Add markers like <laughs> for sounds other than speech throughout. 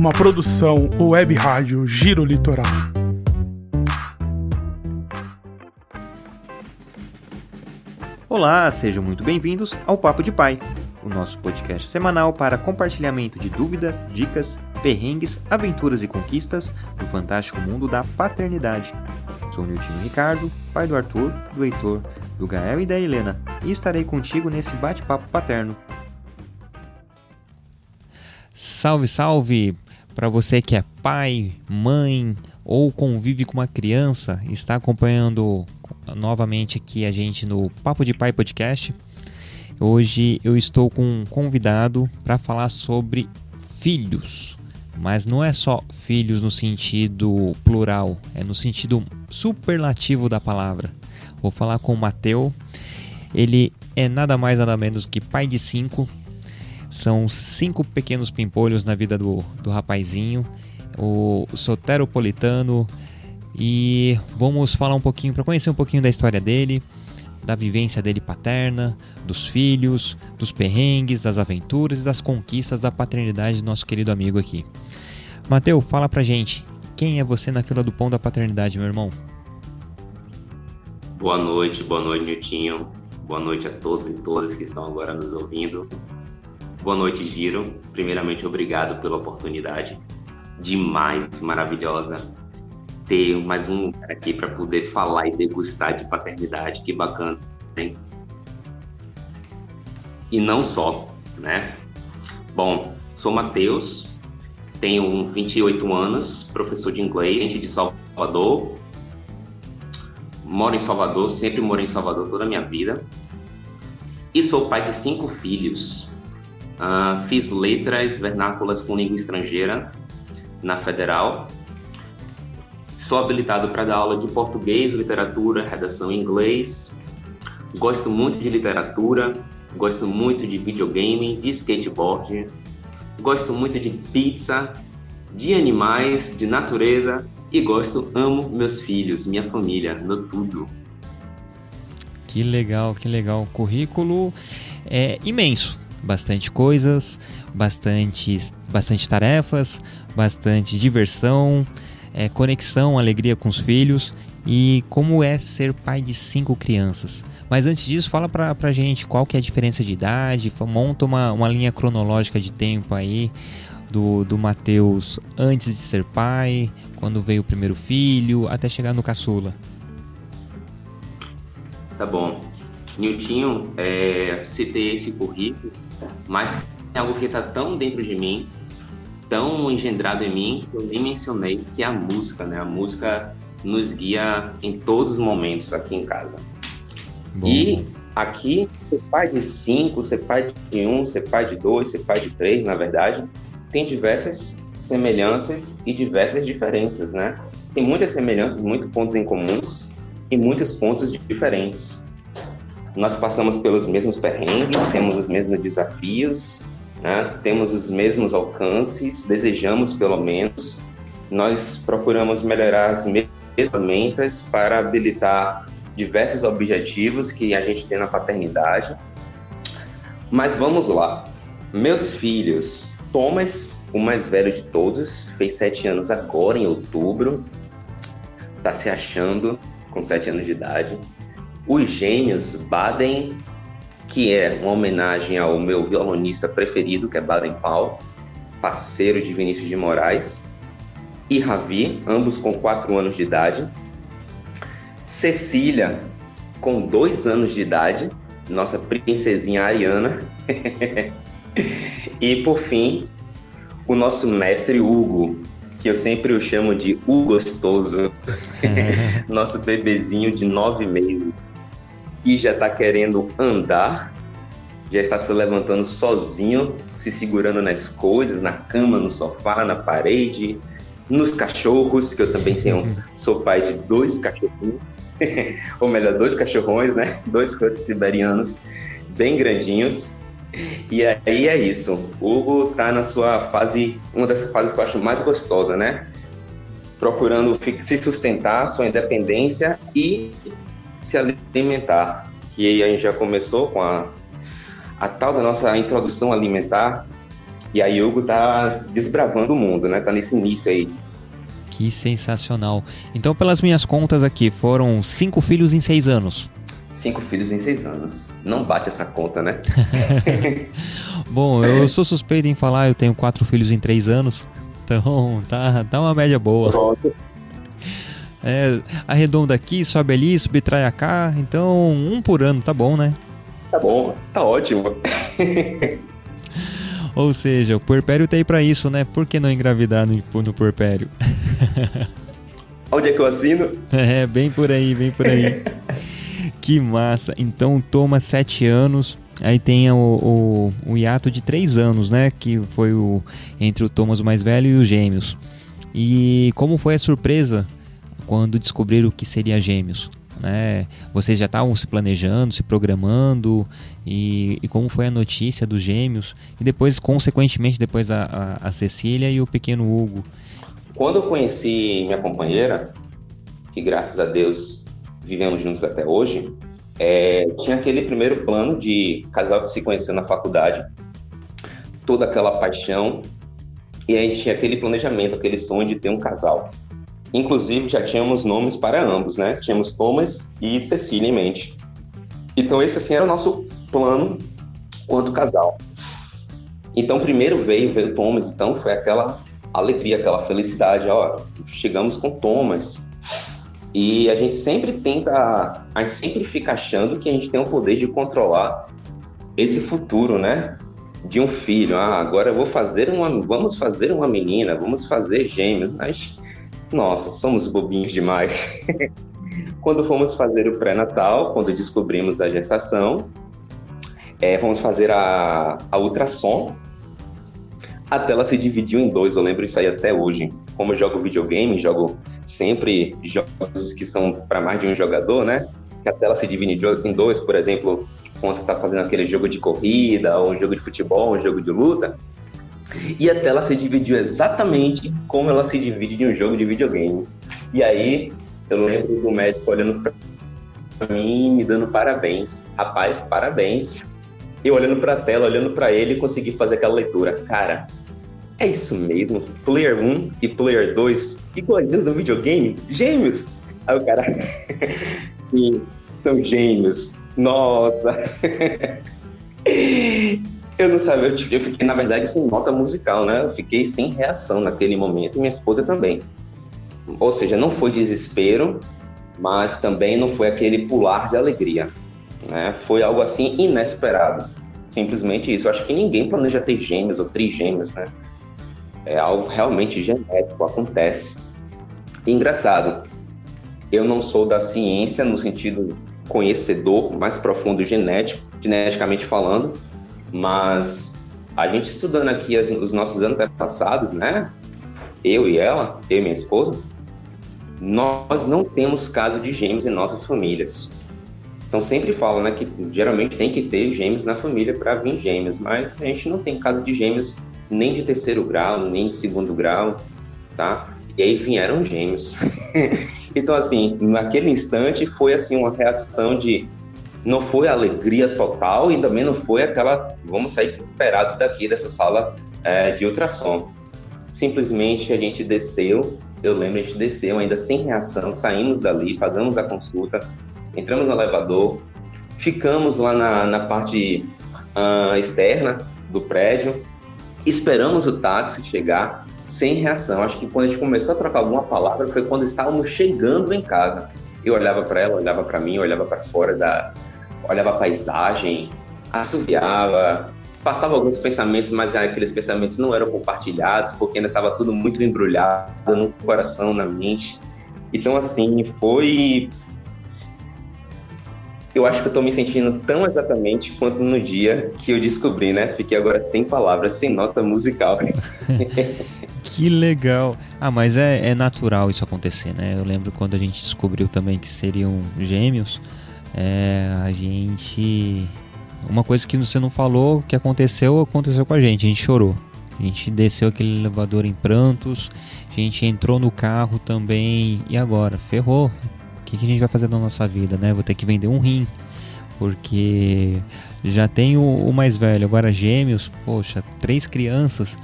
uma produção web rádio Giro Litoral. Olá, sejam muito bem-vindos ao Papo de Pai, o nosso podcast semanal para compartilhamento de dúvidas, dicas, perrengues, aventuras e conquistas do fantástico mundo da paternidade. Sou Nilton Ricardo, pai do Arthur, do Heitor, do Gael e da Helena, e estarei contigo nesse bate-papo paterno. Salve, salve! Para você que é pai, mãe ou convive com uma criança, está acompanhando novamente aqui a gente no Papo de Pai Podcast. Hoje eu estou com um convidado para falar sobre filhos, mas não é só filhos no sentido plural, é no sentido superlativo da palavra. Vou falar com o Mateu. Ele é nada mais nada menos que pai de cinco. São cinco pequenos pimpolhos na vida do, do rapazinho, o soteropolitano. E vamos falar um pouquinho, para conhecer um pouquinho da história dele, da vivência dele paterna, dos filhos, dos perrengues, das aventuras e das conquistas da paternidade do nosso querido amigo aqui. Mateu, fala pra gente, quem é você na fila do pão da paternidade, meu irmão? Boa noite, boa noite, Niltinho. Boa noite a todos e todas que estão agora nos ouvindo. Boa noite, Giro. Primeiramente, obrigado pela oportunidade. Demais, maravilhosa. Ter mais um aqui para poder falar e degustar de paternidade. Que bacana, hein? E não só, né? Bom, sou Matheus, tenho 28 anos, professor de inglês de Salvador. Moro em Salvador, sempre morei em Salvador toda a minha vida. E sou pai de cinco filhos. Uh, fiz letras vernáculas com língua estrangeira na Federal. Sou habilitado para dar aula de português, literatura, redação em inglês. Gosto muito de literatura, gosto muito de videogame, de skateboard. Gosto muito de pizza, de animais, de natureza e gosto, amo meus filhos, minha família, no tudo. Que legal, que legal. O currículo é imenso bastante coisas, bastante, bastante tarefas, bastante diversão, é, conexão, alegria com os filhos e como é ser pai de cinco crianças. Mas antes disso, fala pra, pra gente qual que é a diferença de idade, monta uma, uma linha cronológica de tempo aí do, do Mateus antes de ser pai, quando veio o primeiro filho, até chegar no caçula. Tá bom. Niltinho, é, citei esse currículo mas é algo que está tão dentro de mim, tão engendrado em mim, que eu nem mencionei, que é a música, né? A música nos guia em todos os momentos aqui em casa. Bom. E aqui, ser pai de cinco, ser pai de um, ser pai de dois, ser pai de três, na verdade, tem diversas semelhanças e diversas diferenças, né? Tem muitas semelhanças, muitos pontos em comuns e muitos pontos diferentes nós passamos pelos mesmos perrengues, temos os mesmos desafios, né? temos os mesmos alcances, desejamos pelo menos. Nós procuramos melhorar as mesmas ferramentas para habilitar diversos objetivos que a gente tem na paternidade. Mas vamos lá. Meus filhos, Thomas, o mais velho de todos, fez sete anos agora em outubro, está se achando com sete anos de idade. Os Gênios Baden, que é uma homenagem ao meu violonista preferido, que é Baden Powell, parceiro de Vinícius de Moraes, e Ravi, ambos com 4 anos de idade. Cecília, com 2 anos de idade, nossa princesinha Ariana. <laughs> e por fim, o nosso mestre Hugo, que eu sempre o chamo de O Gostoso, <laughs> nosso bebezinho de nove meses que já está querendo andar, já está se levantando sozinho, se segurando nas coisas, na cama, no sofá, na parede, nos cachorros, que eu também tenho, <laughs> sou pai de dois cachorrinhos, <laughs> ou melhor, dois cachorrões, né? Dois huskies siberianos bem grandinhos. E aí é isso. O Hugo tá na sua fase, uma das fases que eu acho mais gostosa, né? Procurando se sustentar, sua independência e se alimentar, que a gente já começou com a, a tal da nossa introdução alimentar, E a Hugo tá desbravando o mundo, né? Tá nesse início aí. Que sensacional. Então, pelas minhas contas aqui, foram cinco filhos em seis anos. Cinco filhos em seis anos. Não bate essa conta, né? <laughs> Bom, eu sou suspeito em falar, eu tenho quatro filhos em três anos. Então, tá, tá uma média boa. Pronto. É, arredonda aqui, sobe ali, subtrai cá. Então, um por ano, tá bom, né? Tá bom, tá ótimo. <laughs> Ou seja, o puerpério tá aí pra isso, né? Por que não engravidar no, no puerpério? <laughs> Onde é que eu assino? É, bem por aí, bem por aí. Que massa. Então toma sete anos. Aí tem o, o, o, hiato de três anos, né? Que foi o entre o Thomas mais velho e os gêmeos. E como foi a surpresa quando descobriram que seria gêmeos? Né? Vocês já estavam se planejando, se programando e, e, como foi a notícia dos gêmeos e depois, consequentemente, depois a, a, a Cecília e o pequeno Hugo. Quando eu conheci minha companheira, que graças a Deus vivemos juntos até hoje, é, tinha aquele primeiro plano de casal que se conheceu na faculdade, toda aquela paixão, e aí tinha aquele planejamento, aquele sonho de ter um casal. Inclusive, já tínhamos nomes para ambos, né? Tínhamos Thomas e Cecília em mente. Então, esse, assim, era o nosso plano quanto casal. Então, primeiro veio, veio Thomas, então foi aquela alegria, aquela felicidade, ó, chegamos com Thomas. E a gente sempre tenta, a gente sempre fica achando que a gente tem o poder de controlar esse futuro, né? De um filho. Ah, agora eu vou fazer uma, vamos fazer uma menina, vamos fazer gêmeos. Mas nossa, somos bobinhos demais. <laughs> quando fomos fazer o pré-natal, quando descobrimos a gestação, é, fomos fazer a, a ultrassom. A tela se dividiu em dois, eu lembro isso aí até hoje. Como eu jogo videogame, jogo sempre jogos que são para mais de um jogador, né? Que a tela se divide em dois, por exemplo, quando você está fazendo aquele jogo de corrida, ou um jogo de futebol, um jogo de luta. E a tela se dividiu exatamente como ela se divide em um jogo de videogame. E aí, eu lembro do médico olhando para mim, me dando parabéns. Rapaz, parabéns. Eu olhando para a tela, olhando para ele, consegui fazer aquela leitura. Cara, é isso mesmo. Player 1 e Player 2, iguaizinhos no videogame? Gêmeos! Aí o cara, <laughs> sim, são gêmeos. Nossa! <laughs> Eu não sabia, eu, fiquei, na verdade, sem nota musical, né? Eu fiquei sem reação naquele momento, minha esposa também. Ou seja, não foi desespero, mas também não foi aquele pular de alegria. Né? Foi algo assim inesperado. Simplesmente isso. Eu acho que ninguém planeja ter gêmeos ou trigêmeos, né? É algo realmente genético, acontece. E engraçado, eu não sou da ciência no sentido conhecedor mais profundo genético, geneticamente falando, mas a gente estudando aqui as, os nossos antepassados, né? Eu e ela, eu e minha esposa, nós não temos caso de gêmeos em nossas famílias. Então sempre falam, né, que geralmente tem que ter gêmeos na família para vir gêmeos, mas a gente não tem caso de gêmeos nem de terceiro grau, nem de segundo grau, tá? E aí vieram gêmeos. <laughs> então assim, naquele instante foi assim uma reação de não foi alegria total e também não foi aquela vamos sair desesperados daqui dessa sala é, de ultrassom. Simplesmente a gente desceu, eu lembro, a gente desceu ainda sem reação, saímos dali, pagamos a consulta, entramos no elevador, ficamos lá na, na parte uh, externa do prédio, esperamos o táxi chegar sem reação. Acho que quando a gente começou a trocar alguma palavra foi quando estávamos chegando em casa. Eu olhava para ela, olhava para mim, olhava para fora da, olhava a paisagem, assoviava, passava alguns pensamentos, mas aqueles pensamentos não eram compartilhados, porque ainda estava tudo muito embrulhado no coração, na mente. Então, assim, foi. Eu acho que eu estou me sentindo tão exatamente quanto no dia que eu descobri, né? Fiquei agora sem palavras, sem nota musical. <laughs> que legal! Ah, mas é, é natural isso acontecer, né? Eu lembro quando a gente descobriu também que seriam gêmeos é, a gente. Uma coisa que você não falou que aconteceu, aconteceu com a gente. A gente chorou. A gente desceu aquele elevador em prantos. A gente entrou no carro também. E agora? Ferrou. Que, que a gente vai fazer na nossa vida, né? Vou ter que vender um rim. Porque Já tem o, o mais velho, agora gêmeos, poxa, três crianças.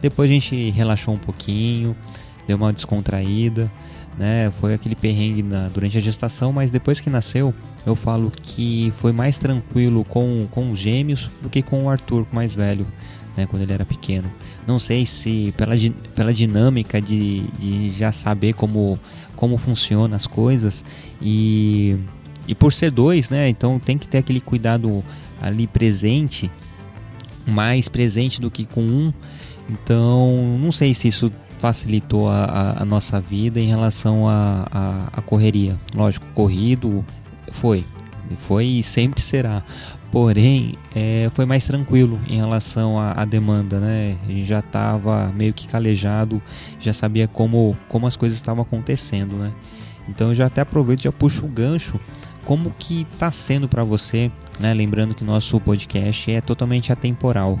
Depois a gente relaxou um pouquinho, deu uma descontraída, né? Foi aquele perrengue na, durante a gestação, mas depois que nasceu, eu falo que foi mais tranquilo com, com os gêmeos do que com o Arthur, o mais velho, né? Quando ele era pequeno. Não sei se pela, pela dinâmica de, de já saber como, como funcionam as coisas e, e por ser dois, né? Então tem que ter aquele cuidado ali presente, mais presente do que com um. Então, não sei se isso facilitou a, a, a nossa vida em relação à correria. Lógico, corrido foi, foi e sempre será. Porém, é, foi mais tranquilo em relação à, demanda, né? A gente já estava meio que calejado, já sabia como, como as coisas estavam acontecendo, né? Então eu já até aproveito e já puxo o gancho como que está sendo para você, né? Lembrando que nosso podcast é totalmente atemporal.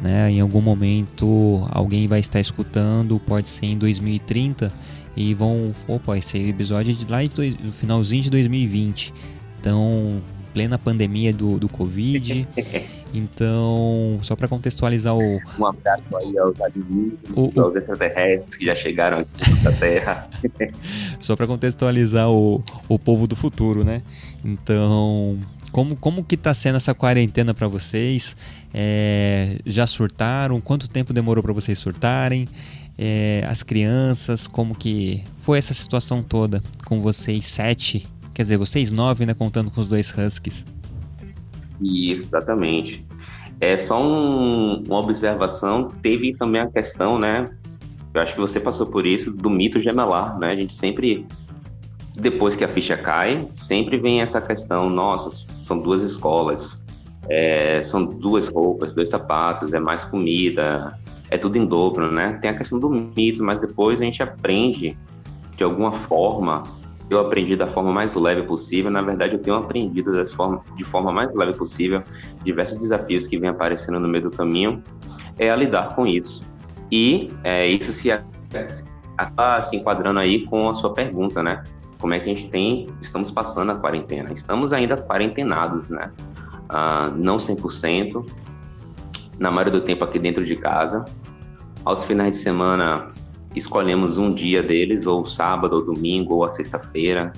Né? Em algum momento alguém vai estar escutando, pode ser em 2030 e vão, opa, esse episódio é de lá no finalzinho de 2020. Então, plena pandemia do, do Covid. <laughs> Então, só para contextualizar o. Um abraço aí aos alienígenas, o, aos extraterrestres que já chegaram aqui na Terra. <laughs> só para contextualizar o, o povo do futuro, né? Então, como, como que tá sendo essa quarentena para vocês? É, já surtaram? Quanto tempo demorou para vocês surtarem? É, as crianças, como que foi essa situação toda com vocês sete Quer dizer, vocês nove, né? Contando com os dois Huskies. Isso, exatamente. É só um, uma observação. Teve também a questão, né? Eu acho que você passou por isso, do mito gemelar, né? A gente sempre, depois que a ficha cai, sempre vem essa questão: nossa, são duas escolas, é, são duas roupas, dois sapatos, é mais comida, é tudo em dobro, né? Tem a questão do mito, mas depois a gente aprende, de alguma forma, eu aprendi da forma mais leve possível. Na verdade, eu tenho aprendido forma, de forma mais leve possível diversos desafios que vêm aparecendo no meio do caminho é a lidar com isso. E é, isso se acaba se enquadrando aí com a sua pergunta, né? Como é que a gente tem, estamos passando a quarentena? Estamos ainda quarentenados, né? Ah, não 100%, na maioria do tempo aqui dentro de casa. Aos finais de semana, escolhemos um dia deles, ou sábado, ou domingo, ou a sexta-feira,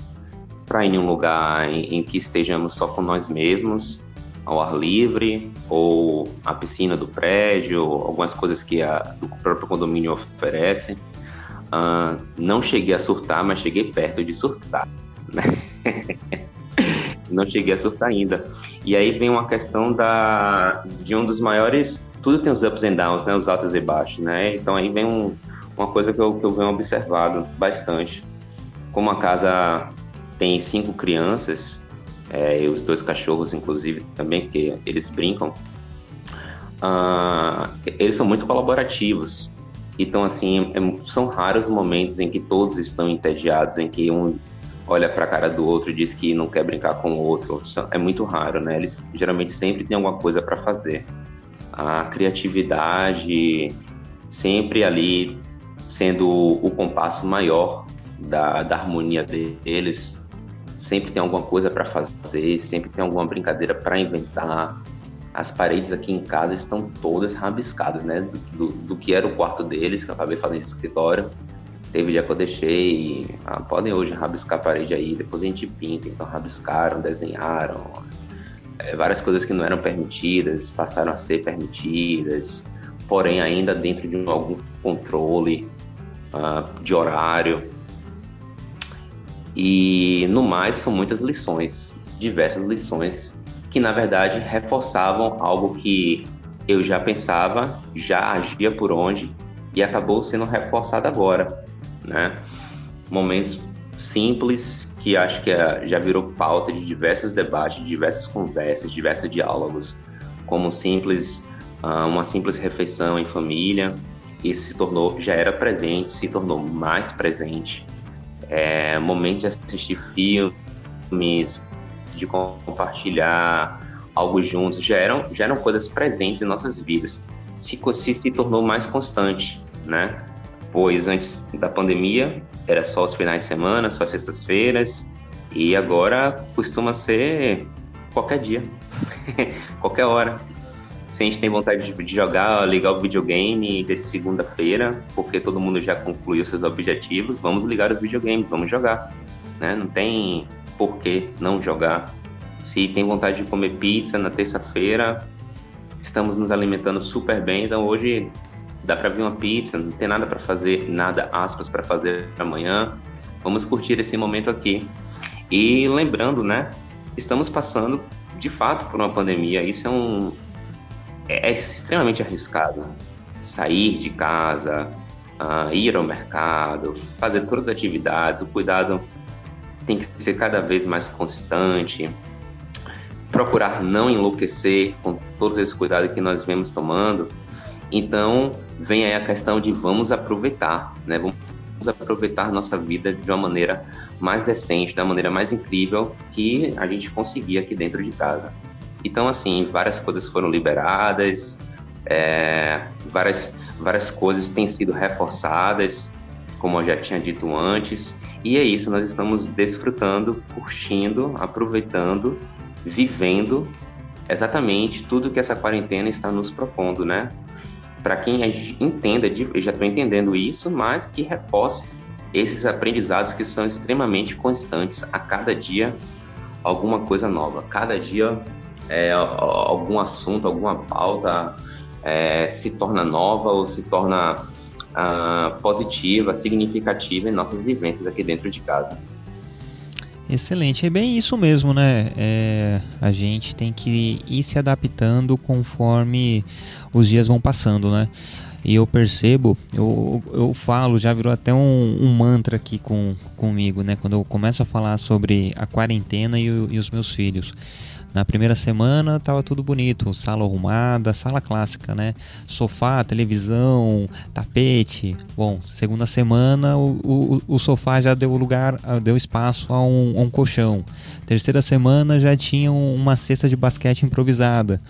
para ir em um lugar em, em, que estejamos só com nós mesmos, ao ar livre, ou a piscina do prédio, algumas coisas que a, o próprio condomínio oferece. Uh, não cheguei a surtar, mas cheguei perto de surtar. Né? <laughs> não cheguei a surtar ainda. E aí vem uma questão da, de um dos maiores. Tudo tem os ups and downs, né? Os altos e baixos, né? Então aí vem um, uma coisa que eu, que eu venho observado bastante. Como a casa tem cinco crianças, é, e os dois cachorros, inclusive, também, porque eles brincam, uh, eles são muito colaborativos. Então, assim, é, são raros momentos em que todos estão entediados, em que um olha para a cara do outro e diz que não quer brincar com o outro. É muito raro, né? Eles geralmente sempre têm alguma coisa para fazer. A criatividade sempre ali sendo o compasso maior da, da harmonia deles. Sempre tem alguma coisa para fazer, sempre tem alguma brincadeira para inventar. As paredes aqui em casa estão todas rabiscadas, né? Do, do, do, que era o quarto deles, que eu acabei fazendo escritório. Teve dia que eu deixei, ah, podem hoje rabiscar a parede aí, depois a gente pinta. Então rabiscaram, desenharam. É, várias coisas que não eram permitidas passaram a ser permitidas, porém ainda dentro de algum controle uh, de horário. E no mais, são muitas lições, diversas lições, que na verdade reforçavam algo que eu já pensava, já agia por onde e acabou sendo reforçado agora, né? Momentos simples que acho que é, já virou pauta de diversos debates, de diversas conversas, diversos diálogos, como simples ah, uma simples refeição em família, isso se tornou, já era presente, se tornou mais presente. É, momento de assistir filmes, de compartilhar algo juntos, já eram, já eram coisas presentes em nossas vidas. Se, se, se tornou mais constante, né? Pois antes da pandemia era só os finais de semana, só sextas-feiras, e agora costuma ser qualquer dia. <laughs> qualquer hora. Se a gente tem vontade de jogar, ligar o videogame de segunda-feira, porque todo mundo já concluiu seus objetivos, vamos ligar os videogames, vamos jogar. Né? Não tem por que não jogar. Se tem vontade de comer pizza na terça-feira, estamos nos alimentando super bem, então hoje dá para vir uma pizza, não tem nada para fazer, nada aspas para fazer amanhã. Vamos curtir esse momento aqui. E lembrando, né, estamos passando de fato por uma pandemia. Isso é um é, é extremamente arriscado. Sair de casa, uh, ir ao mercado, fazer todas as atividades, o cuidado tem que ser cada vez mais constante. Procurar não enlouquecer com todos esses cuidados que nós vemos tomando. Então, vem aí a questão de vamos aproveitar, né? Vamos aproveitar nossa vida de uma maneira mais decente, da maneira mais incrível que a gente conseguir aqui dentro de casa. Então, assim, várias coisas foram liberadas, é, várias, várias coisas têm sido reforçadas, como eu já tinha dito antes, e é isso, nós estamos desfrutando, curtindo, aproveitando, vivendo exatamente tudo que essa quarentena está nos propondo, né? Para quem entenda, eu já estou entendendo isso, mas que reforce esses aprendizados que são extremamente constantes a cada dia alguma coisa nova, cada dia é, algum assunto, alguma pauta é, se torna nova ou se torna uh, positiva, significativa em nossas vivências aqui dentro de casa. Excelente, é bem isso mesmo, né? É, a gente tem que ir se adaptando conforme os dias vão passando, né? E eu percebo, eu, eu falo, já virou até um, um mantra aqui com, comigo, né? Quando eu começo a falar sobre a quarentena e, e os meus filhos. Na primeira semana tava tudo bonito, sala arrumada, sala clássica, né? Sofá, televisão, tapete. Bom, segunda semana o, o, o sofá já deu lugar, deu espaço a um, a um colchão. Terceira semana já tinha uma cesta de basquete improvisada.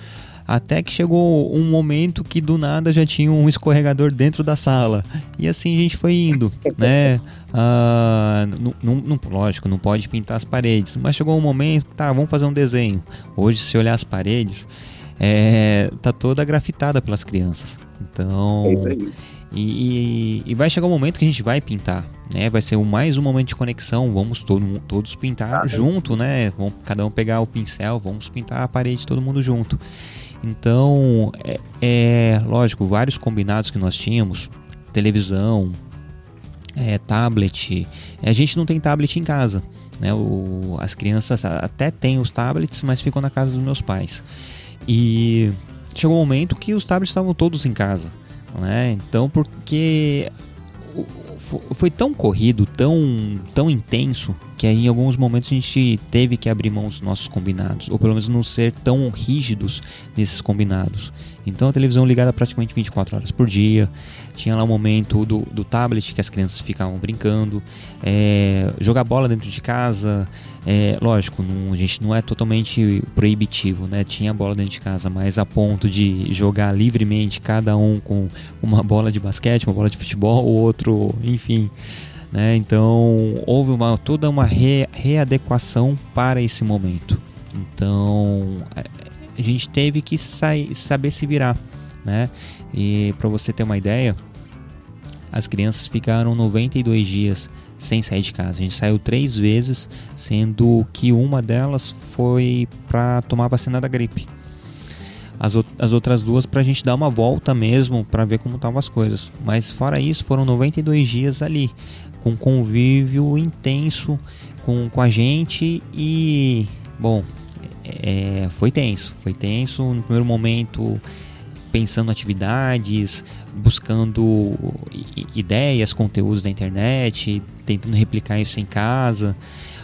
Até que chegou um momento que do nada já tinha um escorregador dentro da sala. E assim a gente foi indo, <laughs> né? Ah, lógico, não pode pintar as paredes. Mas chegou um momento, tá, vamos fazer um desenho. Hoje, se olhar as paredes, é, tá toda grafitada pelas crianças. Então. É e, e, vai chegar um momento que a gente vai pintar, né? Vai ser mais um momento de conexão. Vamos todo, todos pintar ah, junto, né? Vamos cada um pegar o pincel, vamos pintar a parede todo mundo junto. Então, é, é lógico, vários combinados que nós tínhamos, televisão, é, tablet. A gente não tem tablet em casa. Né? O, as crianças até têm os tablets, mas ficam na casa dos meus pais. E chegou um momento que os tablets estavam todos em casa. Né? Então, porque foi tão corrido, tão, tão intenso, que aí em alguns momentos a gente teve que abrir mão dos nossos combinados, ou pelo menos não ser tão rígidos nesses combinados. Então a televisão ligada praticamente 24 horas por dia, tinha lá o momento do, do tablet que as crianças ficavam brincando, é, jogar bola dentro de casa, é, lógico, não, a gente não é totalmente proibitivo, né? Tinha bola dentro de casa, mas a ponto de jogar livremente, cada um com uma bola de basquete, uma bola de futebol, o outro, enfim. Né? Então houve uma, toda uma re, readequação para esse momento. Então a gente teve que sair, saber se virar. Né? E para você ter uma ideia, as crianças ficaram 92 dias sem sair de casa. A gente saiu três vezes, sendo que uma delas foi para tomar vacina da gripe. As, as outras duas para a gente dar uma volta mesmo para ver como estavam as coisas. Mas fora isso, foram 92 dias ali, com convívio intenso com, com a gente e, bom, é, foi tenso. Foi tenso no primeiro momento pensando atividades, buscando ideias, conteúdos da internet, tentando replicar isso em casa.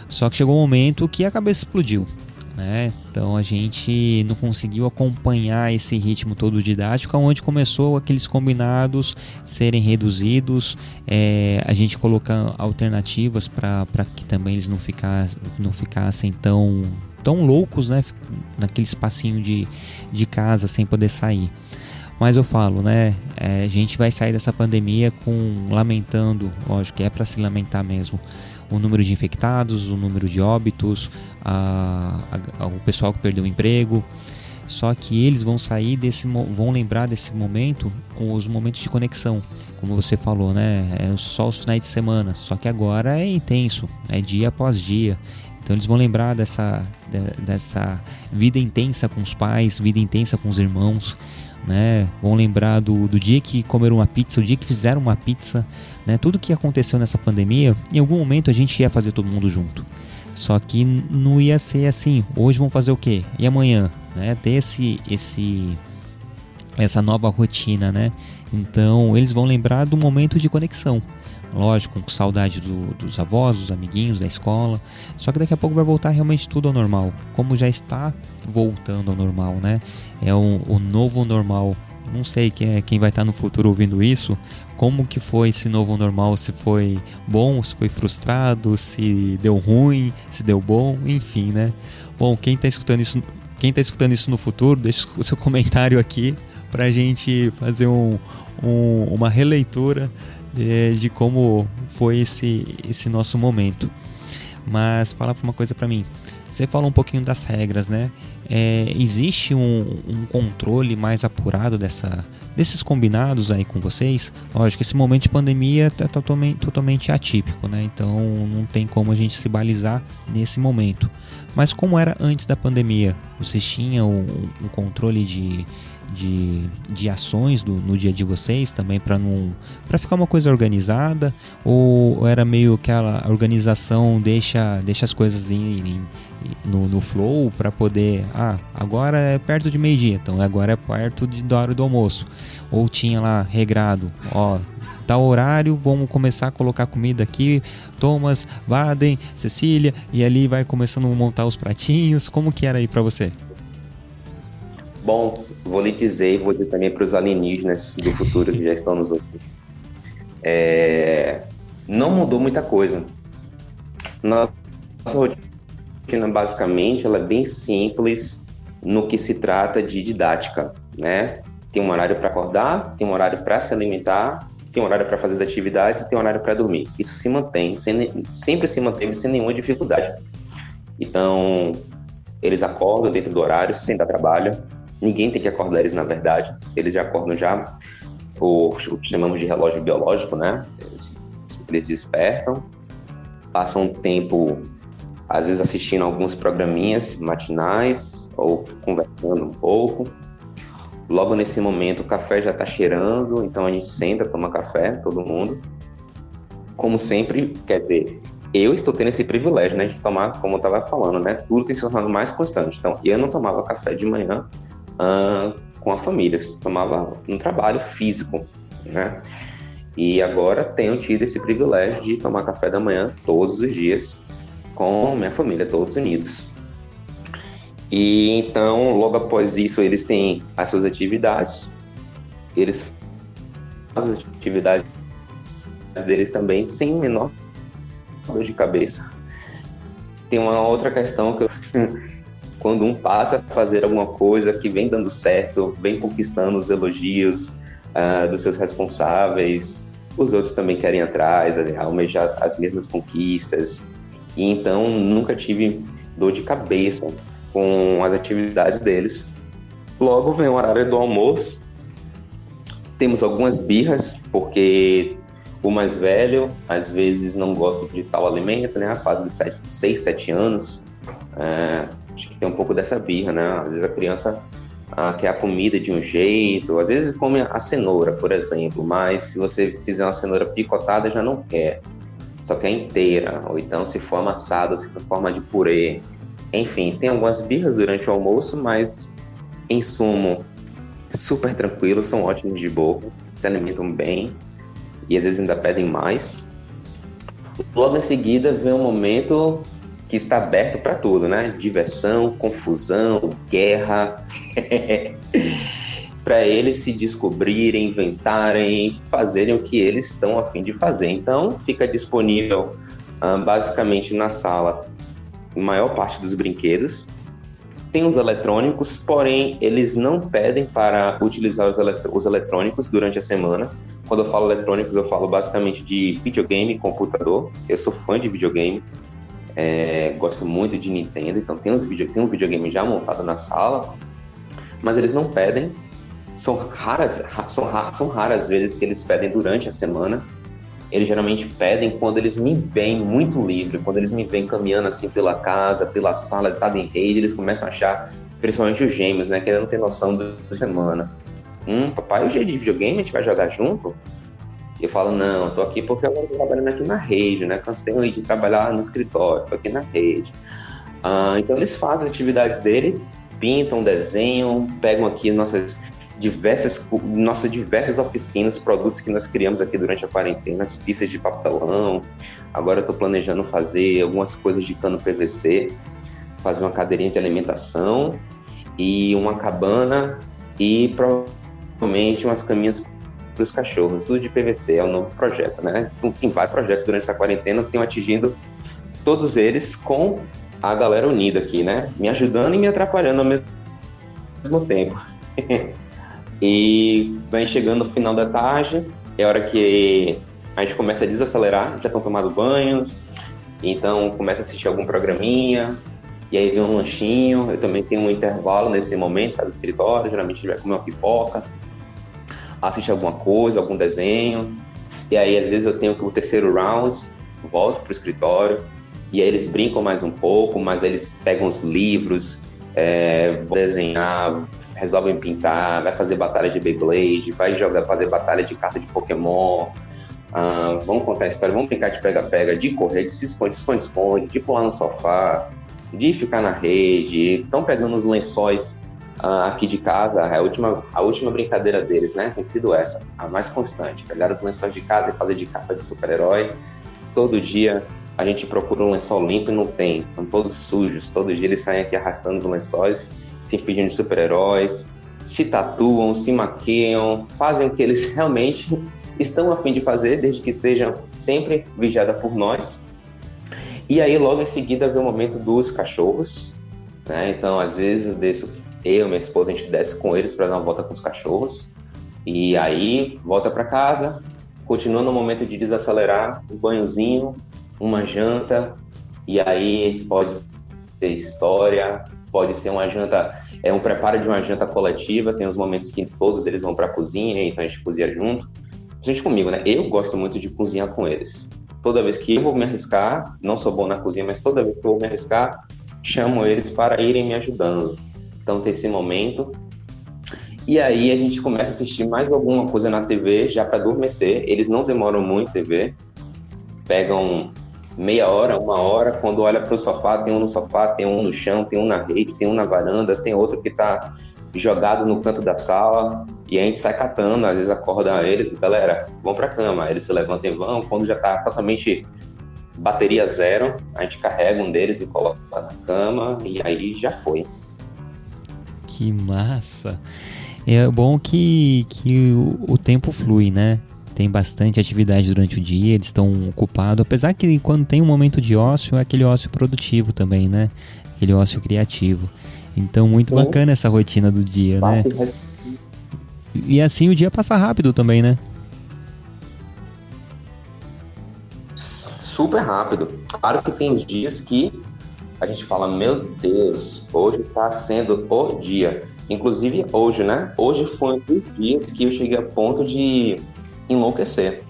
Só que chegou um momento que a cabeça explodiu. Né? Então a gente não conseguiu acompanhar esse ritmo todo didático, onde começou aqueles combinados serem reduzidos, é, a gente colocar alternativas para que também eles não, não ficassem tão, tão loucos né? naquele espacinho de, de casa sem poder sair. Mas eu falo, né? É, a gente vai sair dessa pandemia com lamentando, lógico que é para se lamentar mesmo, o número de infectados, o número de óbitos, a, a, o pessoal que perdeu o emprego. Só que eles vão sair desse, vão lembrar desse momento, os momentos de conexão, como você falou, né? É só os finais de semana. Só que agora é intenso, é dia após dia. Então eles vão lembrar dessa, dessa vida intensa com os pais, vida intensa com os irmãos, né? Vão lembrar do, do dia que comeram uma pizza, o dia que fizeram uma pizza, né? Tudo que aconteceu nessa pandemia, em algum momento a gente ia fazer todo mundo junto. Só que não ia ser assim. Hoje vão fazer o quê? E amanhã, né? Ter esse, esse, essa nova rotina, né? Então eles vão lembrar do momento de conexão. Lógico, com saudade do, dos avós, dos amiguinhos, da escola. Só que daqui a pouco vai voltar realmente tudo ao normal. Como já está voltando ao normal, né? É o, o novo normal. Não sei quem, é, quem vai estar no futuro ouvindo isso. Como que foi esse novo normal? Se foi bom, se foi frustrado, se deu ruim, se deu bom, enfim, né? Bom, quem está escutando isso, quem tá escutando isso no futuro, deixa o seu <laughs> comentário aqui para a gente fazer um, um, uma releitura de, de como foi esse, esse nosso momento. Mas fala uma coisa para mim. Você falou um pouquinho das regras, né? É, existe um, um, controle mais apurado dessa, desses combinados aí com vocês? Lógico que esse momento de pandemia é totalmente, totalmente atípico, né? Então não tem como a gente se balizar nesse momento. Mas como era antes da pandemia? Vocês tinham um, um controle de, de, de ações do, no dia de vocês também para não para ficar uma coisa organizada ou era meio que a organização deixa deixa as coisas irem no, no flow para poder ah agora é perto de meio dia então agora é perto de, da hora do almoço ou tinha lá regrado ó tal horário, vamos começar a colocar comida aqui. Thomas, Vaden, Cecília, e ali vai começando a montar os pratinhos. Como que era aí para você? Bom, vou lhe dizer vou dizer também para os alienígenas do futuro que já estão nos ouvindo. É, não mudou muita coisa. Nossa rotina, basicamente, ela é bem simples no que se trata de didática, né? Tem um horário para acordar, tem um horário para se alimentar, tem um horário para fazer as atividades e tem um horário para dormir. Isso se mantém, sem, sempre se manteve sem nenhuma dificuldade. Então, eles acordam dentro do horário, sem dar trabalho, Ninguém tem que acordar eles, na verdade. Eles já acordam já por o que chamamos de relógio biológico, né? Eles, eles despertam, passam tempo, às vezes assistindo alguns programinhas matinais ou conversando um pouco. Logo nesse momento o café já está cheirando, então a gente senta, toma café, todo mundo. Como sempre, quer dizer, eu estou tendo esse privilégio, né, de tomar, como eu estava falando, né, tudo tem se tornado mais constante. Então, eu não tomava café de manhã uh, com a família, tomava um trabalho físico, né? E agora tenho tido esse privilégio de tomar café da manhã todos os dias com minha família, todos unidos. E então, logo após isso, eles têm as suas atividades, eles as atividades deles também sem menor dor de cabeça. Tem uma outra questão que eu <laughs> quando um passa a fazer alguma coisa que vem dando certo, vem conquistando os elogios uh, dos seus responsáveis, os outros também querem atrás, almejar as mesmas conquistas. E então nunca tive dor de cabeça com as atividades deles. Logo vem o horário do almoço. Temos algumas birras, porque o mais velho às vezes não gosta de tal alimento, né? Fase de 6, 7 anos. Uh, Acho que tem um pouco dessa birra, né? Às vezes a criança ah, quer a comida de um jeito, às vezes come a cenoura, por exemplo, mas se você fizer uma cenoura picotada já não quer, só quer inteira, ou então se for amassada, se for forma de purê. Enfim, tem algumas birras durante o almoço, mas em sumo, super tranquilos, são ótimos de boca, se alimentam bem e às vezes ainda pedem mais. Logo em seguida vem um momento que está aberto para tudo, né? Diversão, confusão, guerra. <laughs> para eles se descobrirem, inventarem, fazerem o que eles estão a fim de fazer. Então, fica disponível uh, basicamente na sala maior parte dos brinquedos. Tem os eletrônicos, porém eles não pedem para utilizar os, os eletrônicos durante a semana. Quando eu falo eletrônicos, eu falo basicamente de videogame, computador. Eu sou fã de videogame, é, gosto muito de Nintendo, então tem, uns video, tem um videogame já montado na sala. mas eles não pedem. São, rara, são, são raras vezes que eles pedem durante a semana. Eles geralmente pedem quando eles me veem muito livre, quando eles me veem caminhando assim pela casa, pela sala, estado em rede, eles começam a achar, principalmente os gêmeos, né, que ainda não tem noção da semana. Hum, papai, hoje é de videogame, a gente vai jogar junto? Eu falo, não, tô aqui porque eu tô trabalhando aqui na rede, né? Cansei de trabalhar no escritório, tô aqui na rede. Ah, então eles fazem atividades dele, pintam, desenham, pegam aqui nossas diversas, nossas diversas oficinas, produtos que nós criamos aqui durante a quarentena, as pistas de papelão. Agora eu estou planejando fazer algumas coisas de cano PVC, fazer uma cadeirinha de alimentação e uma cabana e provavelmente umas caminhas para os cachorros, tudo de PVC, é um novo projeto, né? Tem vários projetos durante essa quarentena que tenho atingindo todos eles com a galera unida aqui, né? Me ajudando e me atrapalhando ao mesmo, tempo. <laughs> e vem chegando o final da tarde, é hora que a gente começa a desacelerar, já estão tomando banhos, então começa a assistir algum programinha, e aí vem um lanchinho, eu também tenho um intervalo nesse momento, sabe, do escritório, geralmente a gente vai comer uma pipoca, assiste alguma coisa, algum desenho, e aí às vezes eu tenho o terceiro round, volto pro escritório, e aí eles brincam mais um pouco, mas eles pegam os livros, é, vão desenhar, resolvem pintar, vai fazer batalha de Beyblade, vai jogar, fazer batalha de carta de Pokémon, ah, vamos contar história, vamos brincar de pega-pega, de correr, de se esconde, esconde, esconde, de pular no sofá, de ficar na rede, estão pegando os lençóis uh, aqui de casa, a última, a última brincadeira deles, né, tem sido essa, a mais constante, pegar os lençóis de casa e fazer de capa de super-herói. Todo dia a gente procura um lençol limpo e não tem, estão todos sujos. Todo dia eles saem aqui arrastando os lençóis, se fingindo de super-heróis, se tatuam, se maquiam, fazem o que eles <laughs> realmente estão a fim de fazer, desde que sejam sempre vigiadas por nós. E aí, logo em seguida, vem o momento dos cachorros. Né? Então, às vezes, eu desço eu, minha esposa, a gente desce com eles para dar uma volta com os cachorros. E aí volta para casa, continua no momento de desacelerar, um banhozinho, uma janta, e aí pode ser história, pode ser uma janta, é um preparo de uma janta coletiva, tem os momentos que todos eles vão para a cozinha, então a gente cozinha junto. Gente comigo, né? Eu gosto muito de cozinhar com eles. Toda vez que eu vou me arriscar, não sou bom na cozinha, mas toda vez que eu vou me arriscar, chamo eles para irem me ajudando. Então tem esse momento. E aí a gente começa a assistir mais alguma coisa na TV já para adormecer. Eles não demoram muito TV. Pegam meia hora, uma hora. Quando olha para o sofá, tem um no sofá, tem um no chão, tem um na rede, tem um na varanda, tem outro que está jogado no canto da sala. E a gente sai catando, às vezes acorda eles, galera, vão para cama. Eles se levantam e vão. Quando já está totalmente bateria zero, a gente carrega um deles e coloca na cama e aí já foi. Que massa! É bom que, que o, o tempo flui, né? Tem bastante atividade durante o dia, eles estão ocupados. Apesar que quando tem um momento de ócio, é aquele ócio produtivo também, né? Aquele ócio criativo. Então, muito bacana essa rotina do dia, né? E assim o dia passa rápido também, né? Super rápido. Claro que tem dias que a gente fala, meu Deus, hoje está sendo o dia. Inclusive hoje, né? Hoje foi um dos dias que eu cheguei a ponto de enlouquecer.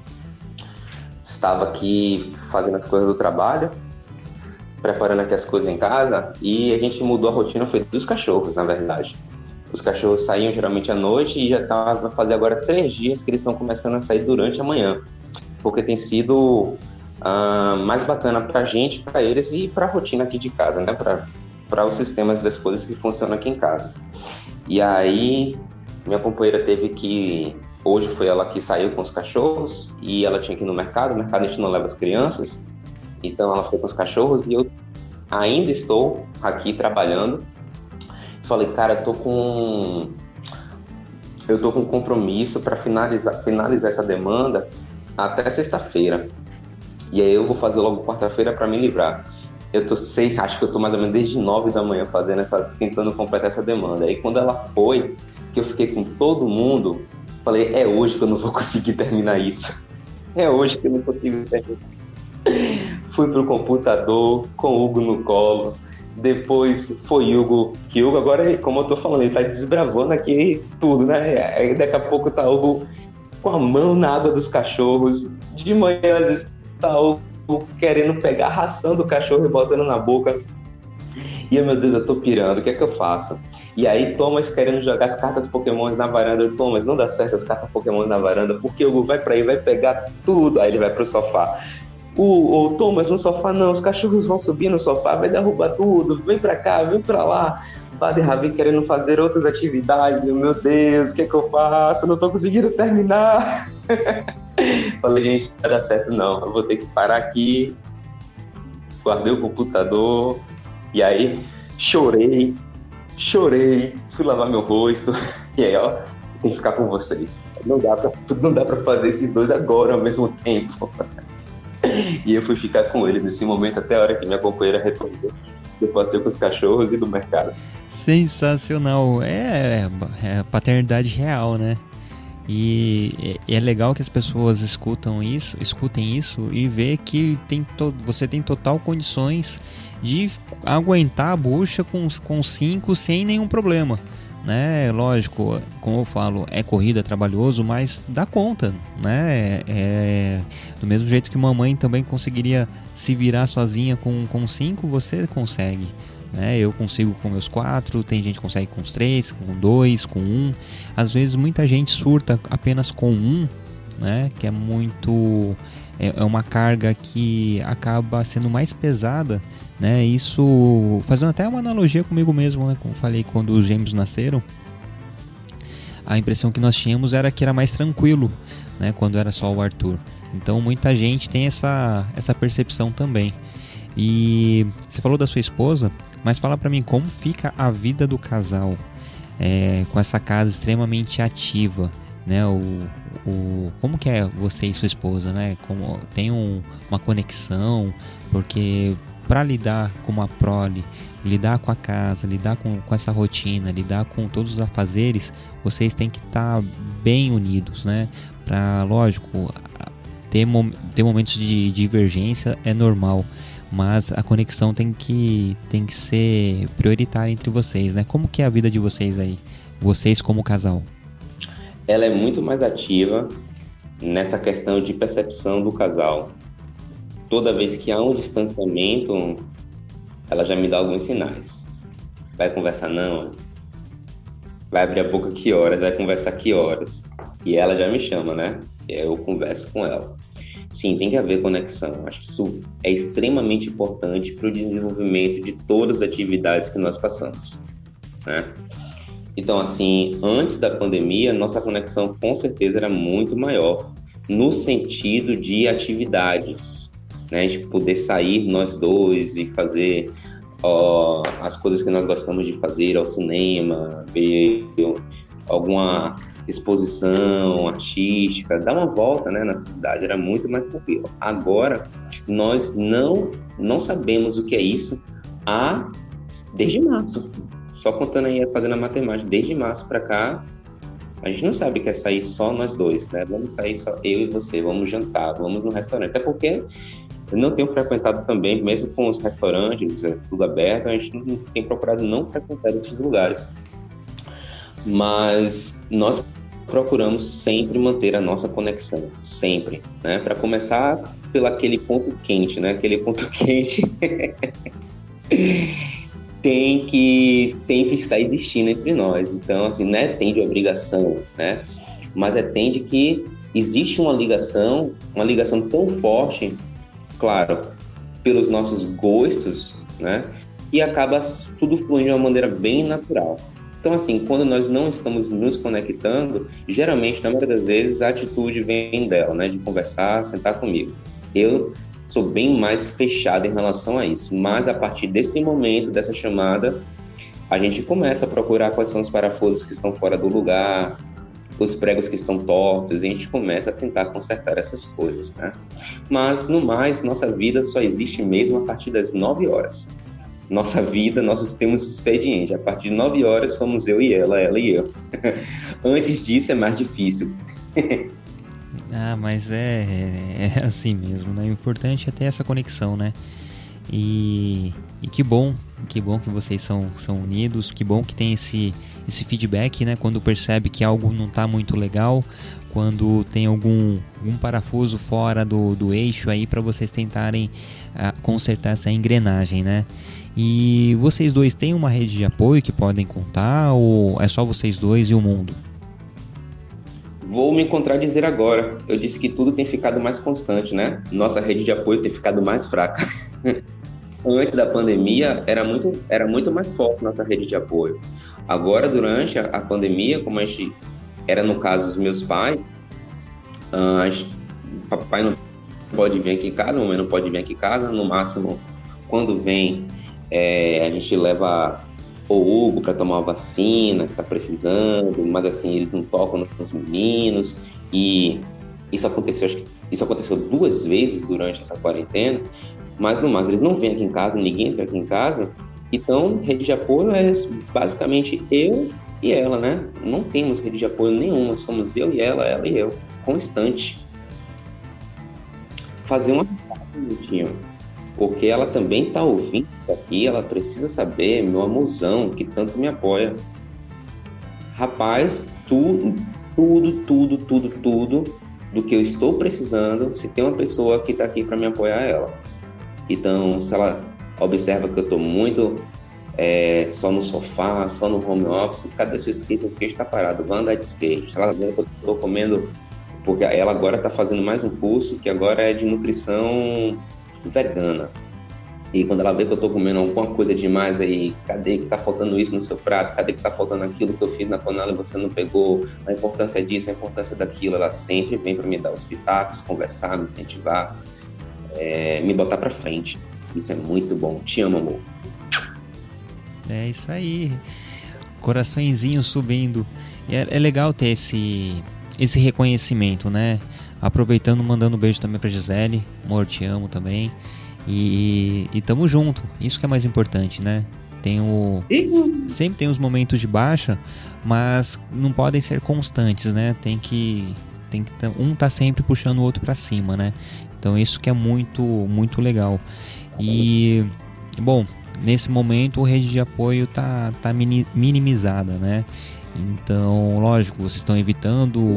Estava aqui fazendo as coisas do trabalho, preparando aqui as coisas em casa e a gente mudou a rotina, foi dos cachorros, na verdade. Os cachorros saíam geralmente à noite e já está vai fazer agora três dias que eles estão começando a sair durante a manhã, porque tem sido uh, mais bacana para a gente, para eles e para a rotina aqui de casa, né? Para os sistemas das coisas que funcionam aqui em casa. E aí, minha companheira teve que. Hoje foi ela que saiu com os cachorros e ela tinha que ir no mercado. No mercado a gente não leva as crianças, então ela foi com os cachorros e eu ainda estou aqui trabalhando. Falei, cara, eu tô com eu tô com compromisso para finalizar finalizar essa demanda até sexta-feira. E aí eu vou fazer logo quarta-feira para me livrar. Eu tô, sei, acho que eu tô mais ou menos desde nove da manhã fazendo essa, tentando completar essa demanda. Aí quando ela foi, que eu fiquei com todo mundo, falei, é hoje que eu não vou <laughs> conseguir terminar isso. É hoje que eu não consigo terminar. Fui pro computador com o Hugo no colo depois foi Hugo, que Hugo agora, como eu tô falando, ele tá desbravando aqui tudo, né? Aí daqui a pouco tá Hugo com a mão na água dos cachorros, de manhã às vezes tá Hugo querendo pegar a ração do cachorro e botando na boca. E meu Deus, eu tô pirando, o que é que eu faço? E aí Thomas querendo jogar as cartas Pokémon na varanda. Thomas, não dá certo as cartas Pokémon na varanda, porque o Hugo vai para aí, vai pegar tudo. Aí ele vai pro sofá. O, o Thomas no sofá, não, os cachorros vão subir no sofá, vai derrubar tudo, vem pra cá, vem pra lá. Padre Ravi querendo fazer outras atividades, eu, meu Deus, o que é que eu faço? Eu não tô conseguindo terminar. <laughs> Falei, gente, não vai dar certo não, eu vou ter que parar aqui. Guardei o computador, e aí chorei, chorei, fui lavar meu rosto, <laughs> e aí, ó, tem que ficar com vocês. Não dá pra, não dá pra fazer esses dois agora ao mesmo tempo. <laughs> e eu fui ficar com eles nesse momento até a hora que minha companheira retornou do passeio com os cachorros e do mercado. Sensacional. É, é paternidade real, né? E é legal que as pessoas escutam isso, escutem isso e vê que tem você tem total condições de aguentar a bucha com, com cinco sem nenhum problema né? Lógico, como eu falo, é corrida, é trabalhoso, mas dá conta, né? É, do mesmo jeito que mamãe também conseguiria se virar sozinha com, com cinco, você consegue. Né? Eu consigo com meus quatro, tem gente que consegue com os três, com dois, com um. Às vezes muita gente surta apenas com um, né? Que é muito é, é uma carga que acaba sendo mais pesada né? Isso fazendo até uma analogia comigo mesmo, né? Como falei quando os gêmeos nasceram, a impressão que nós tínhamos era que era mais tranquilo, né? Quando era só o Arthur. Então muita gente tem essa essa percepção também. E você falou da sua esposa, mas fala para mim como fica a vida do casal é, com essa casa extremamente ativa, né? O, o como que é você e sua esposa, né? Como tem um, uma conexão, porque para lidar com uma prole, lidar com a casa, lidar com, com essa rotina, lidar com todos os afazeres, vocês têm que estar tá bem unidos, né? Para, lógico, ter, mom ter momentos de divergência é normal, mas a conexão tem que, tem que ser prioritária entre vocês, né? Como que é a vida de vocês aí? Vocês como casal? Ela é muito mais ativa nessa questão de percepção do casal toda vez que há um distanciamento, ela já me dá alguns sinais. Vai conversar não? Vai abrir a boca que horas? Vai conversar que horas? E ela já me chama, né? Eu converso com ela. Sim, tem que haver conexão. Acho que isso é extremamente importante para o desenvolvimento de todas as atividades que nós passamos, né? Então, assim, antes da pandemia, nossa conexão com certeza era muito maior no sentido de atividades, né? De poder sair nós dois e fazer ó, as coisas que nós gostamos de fazer ao cinema, ver alguma exposição artística, dar uma volta né, na cidade, era muito mais tranquilo. Agora, nós não, não sabemos o que é isso há desde março. Só contando aí, fazendo a matemática, desde março para cá, a gente não sabe que é sair só nós dois, né? Vamos sair só eu e você, vamos jantar, vamos no restaurante. Até porque eu não tenho frequentado também, mesmo com os restaurantes, é, tudo aberto, a gente tem procurado não frequentar esses lugares. Mas nós procuramos sempre manter a nossa conexão, sempre, né? Para começar pelo aquele ponto quente, né? Aquele ponto <laughs> quente tem que sempre estar existindo entre nós. Então, assim, não é tem de obrigação, né? Mas é tem de que existe uma ligação, uma ligação tão forte claro, pelos nossos gostos, né? Que acaba tudo fluindo de uma maneira bem natural. Então, assim, quando nós não estamos nos conectando, geralmente, na maioria das vezes, a atitude vem dela, né? De conversar, sentar comigo. Eu sou bem mais fechado em relação a isso, mas a partir desse momento, dessa chamada, a gente começa a procurar quais são os parafusos que estão fora do lugar, os pregos que estão tortos, e a gente começa a tentar consertar essas coisas, né? Mas, no mais, nossa vida só existe mesmo a partir das 9 horas. Nossa vida, nós temos expediente. A partir de 9 horas somos eu e ela, ela e eu. <laughs> Antes disso é mais difícil. <laughs> ah, mas é, é assim mesmo, né? O importante é ter essa conexão, né? E, e que bom, que bom que vocês são, são unidos, que bom que tem esse, esse feedback, né? Quando percebe que algo não está muito legal, quando tem algum, algum parafuso fora do, do eixo aí para vocês tentarem uh, consertar essa engrenagem, né? E vocês dois têm uma rede de apoio que podem contar ou é só vocês dois e o mundo? Vou me contradizer agora. Eu disse que tudo tem ficado mais constante, né? Nossa rede de apoio tem ficado mais fraca. <laughs> Antes da pandemia era muito, era muito mais forte nossa rede de apoio. Agora, durante a, a pandemia, como a gente era no caso dos meus pais, uh, gente, papai não pode vir aqui em casa, mamãe não pode vir aqui em casa, no máximo, quando vem, é, a gente leva o Hugo para tomar uma vacina, que está precisando, mas assim, eles não tocam nos meninos, e isso aconteceu, acho que isso aconteceu duas vezes durante essa quarentena, mas no mais, eles não vêm aqui em casa, ninguém entra aqui em casa, então rede de apoio é basicamente eu e ela, né? Não temos rede de apoio nenhuma, somos eu e ela, ela e eu, constante. Fazer uma mensagem, porque ela também está ouvindo aqui, ela precisa saber, meu amorzão, que tanto me apoia. Rapaz, tudo, tudo, tudo, tudo, tudo do que eu estou precisando, se tem uma pessoa que está aqui para me apoiar, é ela. Então, se ela observa que eu estou muito é, só no sofá, só no home office, cadê seu skate? O skate está parado, vai andar de skate. Ela vê que eu estou comendo, porque ela agora está fazendo mais um curso que agora é de nutrição vegana. E quando ela vê que eu estou comendo alguma coisa demais aí, cadê que está faltando isso no seu prato? Cadê que está faltando aquilo que eu fiz na panela e você não pegou? A importância disso, a importância daquilo. Ela sempre vem para me dar os pitacos, conversar, me incentivar, é, me botar para frente. Isso é muito bom. Te amo, amor. É isso aí. Coraçõezinho subindo. É, é legal ter esse, esse reconhecimento, né? Aproveitando, mandando um beijo também pra Gisele. Amor, te amo também. E, e tamo junto. Isso que é mais importante, né? Tem o, sempre tem os momentos de baixa, mas não podem ser constantes, né? Tem que, tem que um tá sempre puxando o outro para cima, né? Então isso que é muito muito legal. E bom, nesse momento a rede de apoio tá, tá minimizada, né? Então, lógico, vocês estão evitando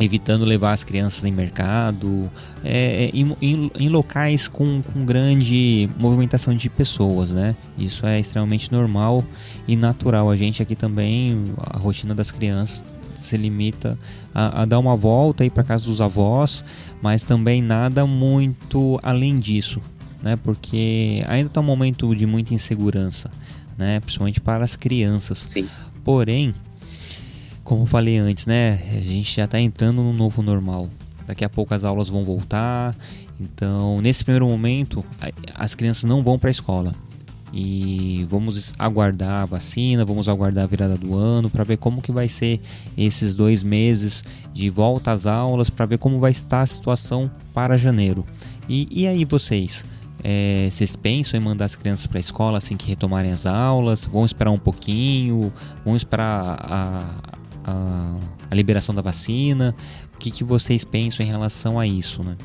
evitando levar as crianças em mercado, é, é, em, em, em, locais com, com grande movimentação de pessoas, né? Isso é extremamente normal e natural. A gente aqui também, a rotina das crianças se limita a, a dar uma volta aí para casa dos avós, mas também nada muito além disso né? Porque ainda está um momento de muita insegurança, né? Principalmente para as crianças. Sim. Porém, como eu falei antes, né? A gente já está entrando no novo normal. Daqui a pouco as aulas vão voltar. Então, nesse primeiro momento, as crianças não vão para a escola. E vamos aguardar a vacina, vamos aguardar a virada do ano para ver como que vai ser esses dois meses de volta às aulas, para ver como vai estar a situação para janeiro. E, e aí vocês? É, vocês pensam em mandar as crianças para a escola assim que retomarem as aulas? Vão esperar um pouquinho? Vão esperar a, a, a liberação da vacina? O que, que vocês pensam em relação a isso, né?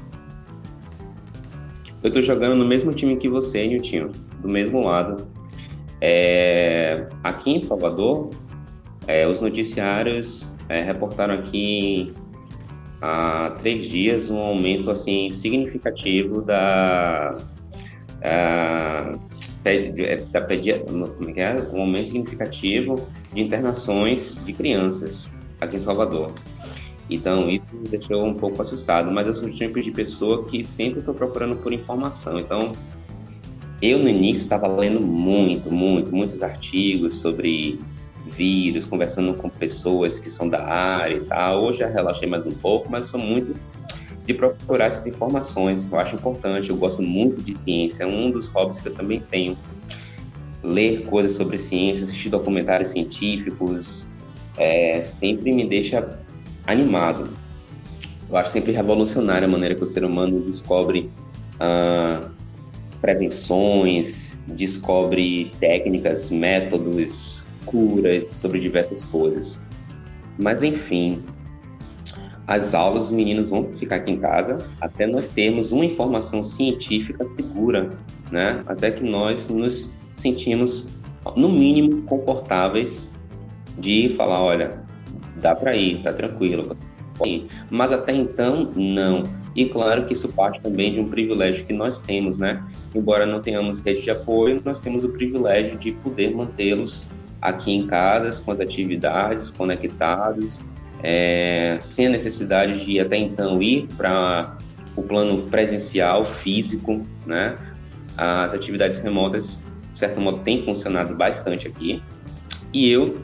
Eu estou jogando no mesmo time que você, Niltinho, do mesmo lado. É, aqui em Salvador, é, os noticiários é, reportaram aqui há três dias um aumento assim significativo da ah, da pedia, como é é? um aumento significativo de internações de crianças aqui em Salvador. Então, isso me deixou um pouco assustado, mas eu sou o tipo de pessoa que sempre estou procurando por informação. Então, eu no início estava lendo muito, muito, muitos artigos sobre vírus, conversando com pessoas que são da área e tal. Hoje já relaxei mais um pouco, mas sou muito de procurar essas informações. Eu acho importante, eu gosto muito de ciência, é um dos hobbies que eu também tenho. Ler coisas sobre ciência, assistir documentários científicos, é, sempre me deixa animado. Eu acho sempre revolucionária a maneira que o ser humano descobre ah, prevenções, descobre técnicas, métodos, curas sobre diversas coisas. Mas enfim, as aulas, os meninos vão ficar aqui em casa até nós termos uma informação científica segura, né? Até que nós nos sentimos, no mínimo, confortáveis de falar, olha, dá para ir, tá tranquilo. Mas até então, não. E claro que isso parte também de um privilégio que nós temos, né? Embora não tenhamos rede de apoio, nós temos o privilégio de poder mantê-los aqui em casas, com as atividades, conectados, é, sem a necessidade de até então ir para o plano presencial, físico, né? As atividades remotas, de certo modo, têm funcionado bastante aqui. E eu,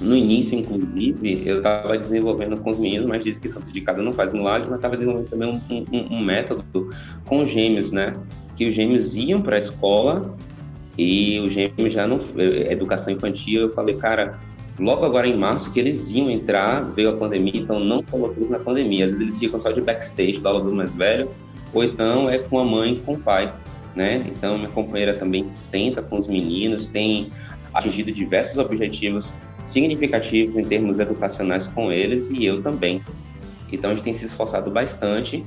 no início, inclusive, eu estava desenvolvendo com os meninos, mas dizem que santo de casa não faz milagre, mas estava desenvolvendo também um, um, um método com gêmeos, né? Que os gêmeos iam para a escola e os gêmeos já não... Educação infantil, eu falei, cara, logo agora em março que eles iam entrar, veio a pandemia, então não colocou na pandemia. Às vezes eles ficam só de backstage do mais velho, ou então é com a mãe com o pai, né? Então minha companheira também senta com os meninos, tem atingido diversos objetivos significativos em termos educacionais com eles e eu também. Então a gente tem se esforçado bastante.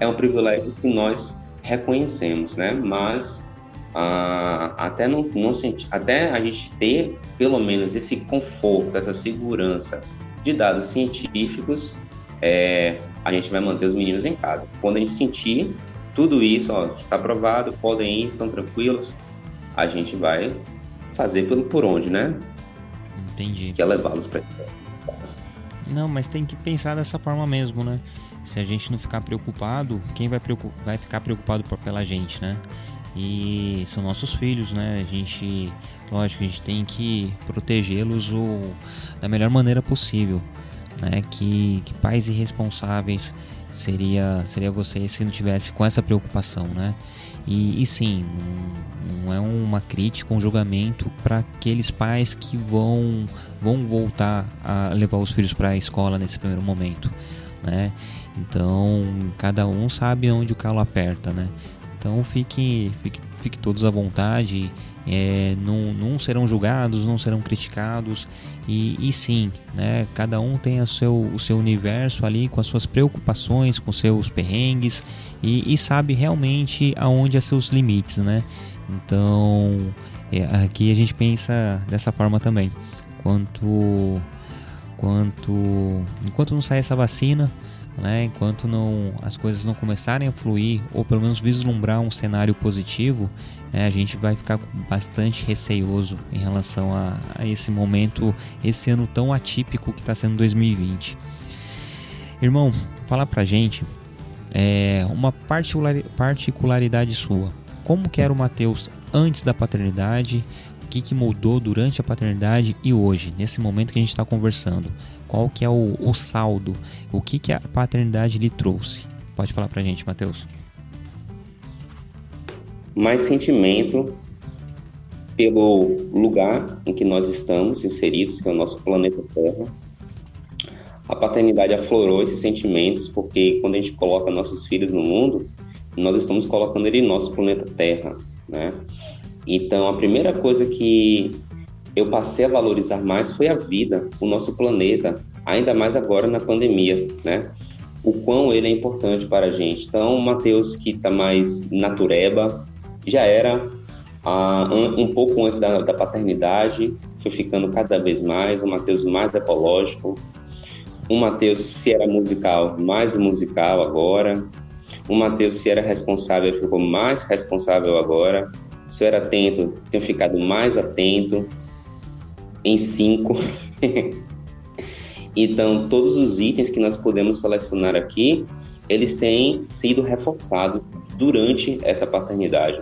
É um privilégio que nós reconhecemos, né? Mas ah, até não, não até a gente ter pelo menos esse conforto, essa segurança de dados científicos, é, a gente vai manter os meninos em casa. Quando a gente sentir tudo isso, está aprovado, podem ir, estão tranquilos, a gente vai fazer pelo por onde, né? Entendi. Que é levá-los para Não, mas tem que pensar dessa forma mesmo, né? Se a gente não ficar preocupado, quem vai, preocupar, vai ficar preocupado pela gente, né? E são nossos filhos, né? A gente, lógico, a gente tem que protegê-los da melhor maneira possível, né? Que, que pais irresponsáveis seria seria você se não tivesse com essa preocupação, né? E, e sim, não é uma crítica, um julgamento para aqueles pais que vão vão voltar a levar os filhos para a escola nesse primeiro momento, né? Então, cada um sabe onde o calo aperta, né? Então fique, fique, fique todos à vontade, é, não, não serão julgados, não serão criticados e, e sim, né, cada um tem o seu, o seu universo ali com as suas preocupações, com seus perrengues e, e sabe realmente aonde é seus limites, né? Então é, aqui a gente pensa dessa forma também. Quanto, quanto, enquanto não sai essa vacina, né? Enquanto não, as coisas não começarem a fluir, ou pelo menos vislumbrar um cenário positivo, né? a gente vai ficar bastante receioso em relação a, a esse momento, esse ano tão atípico que está sendo 2020. Irmão, fala pra gente é, uma particularidade sua. Como que era o Mateus antes da paternidade? O que, que mudou durante a paternidade e hoje, nesse momento que a gente está conversando? Qual que é o, o saldo? O que, que a paternidade lhe trouxe? Pode falar pra gente, Matheus. Mais sentimento pelo lugar em que nós estamos inseridos, que é o nosso planeta Terra. A paternidade aflorou esses sentimentos porque quando a gente coloca nossos filhos no mundo, nós estamos colocando ele em nosso planeta Terra, né? Então, a primeira coisa que eu passei a valorizar mais foi a vida, o nosso planeta, ainda mais agora na pandemia, né? O quão ele é importante para a gente. Então, o Matheus, que está mais natureba, já era ah, um, um, pouco antes da, da, paternidade, foi ficando cada vez mais, o Matheus mais ecológico, o Matheus, se era musical, mais musical agora, o Matheus, se era responsável, ficou mais responsável agora, se eu era atento, tenho ficado mais atento, em cinco. <laughs> então, todos os itens que nós podemos selecionar aqui, eles têm sido reforçados durante essa paternidade.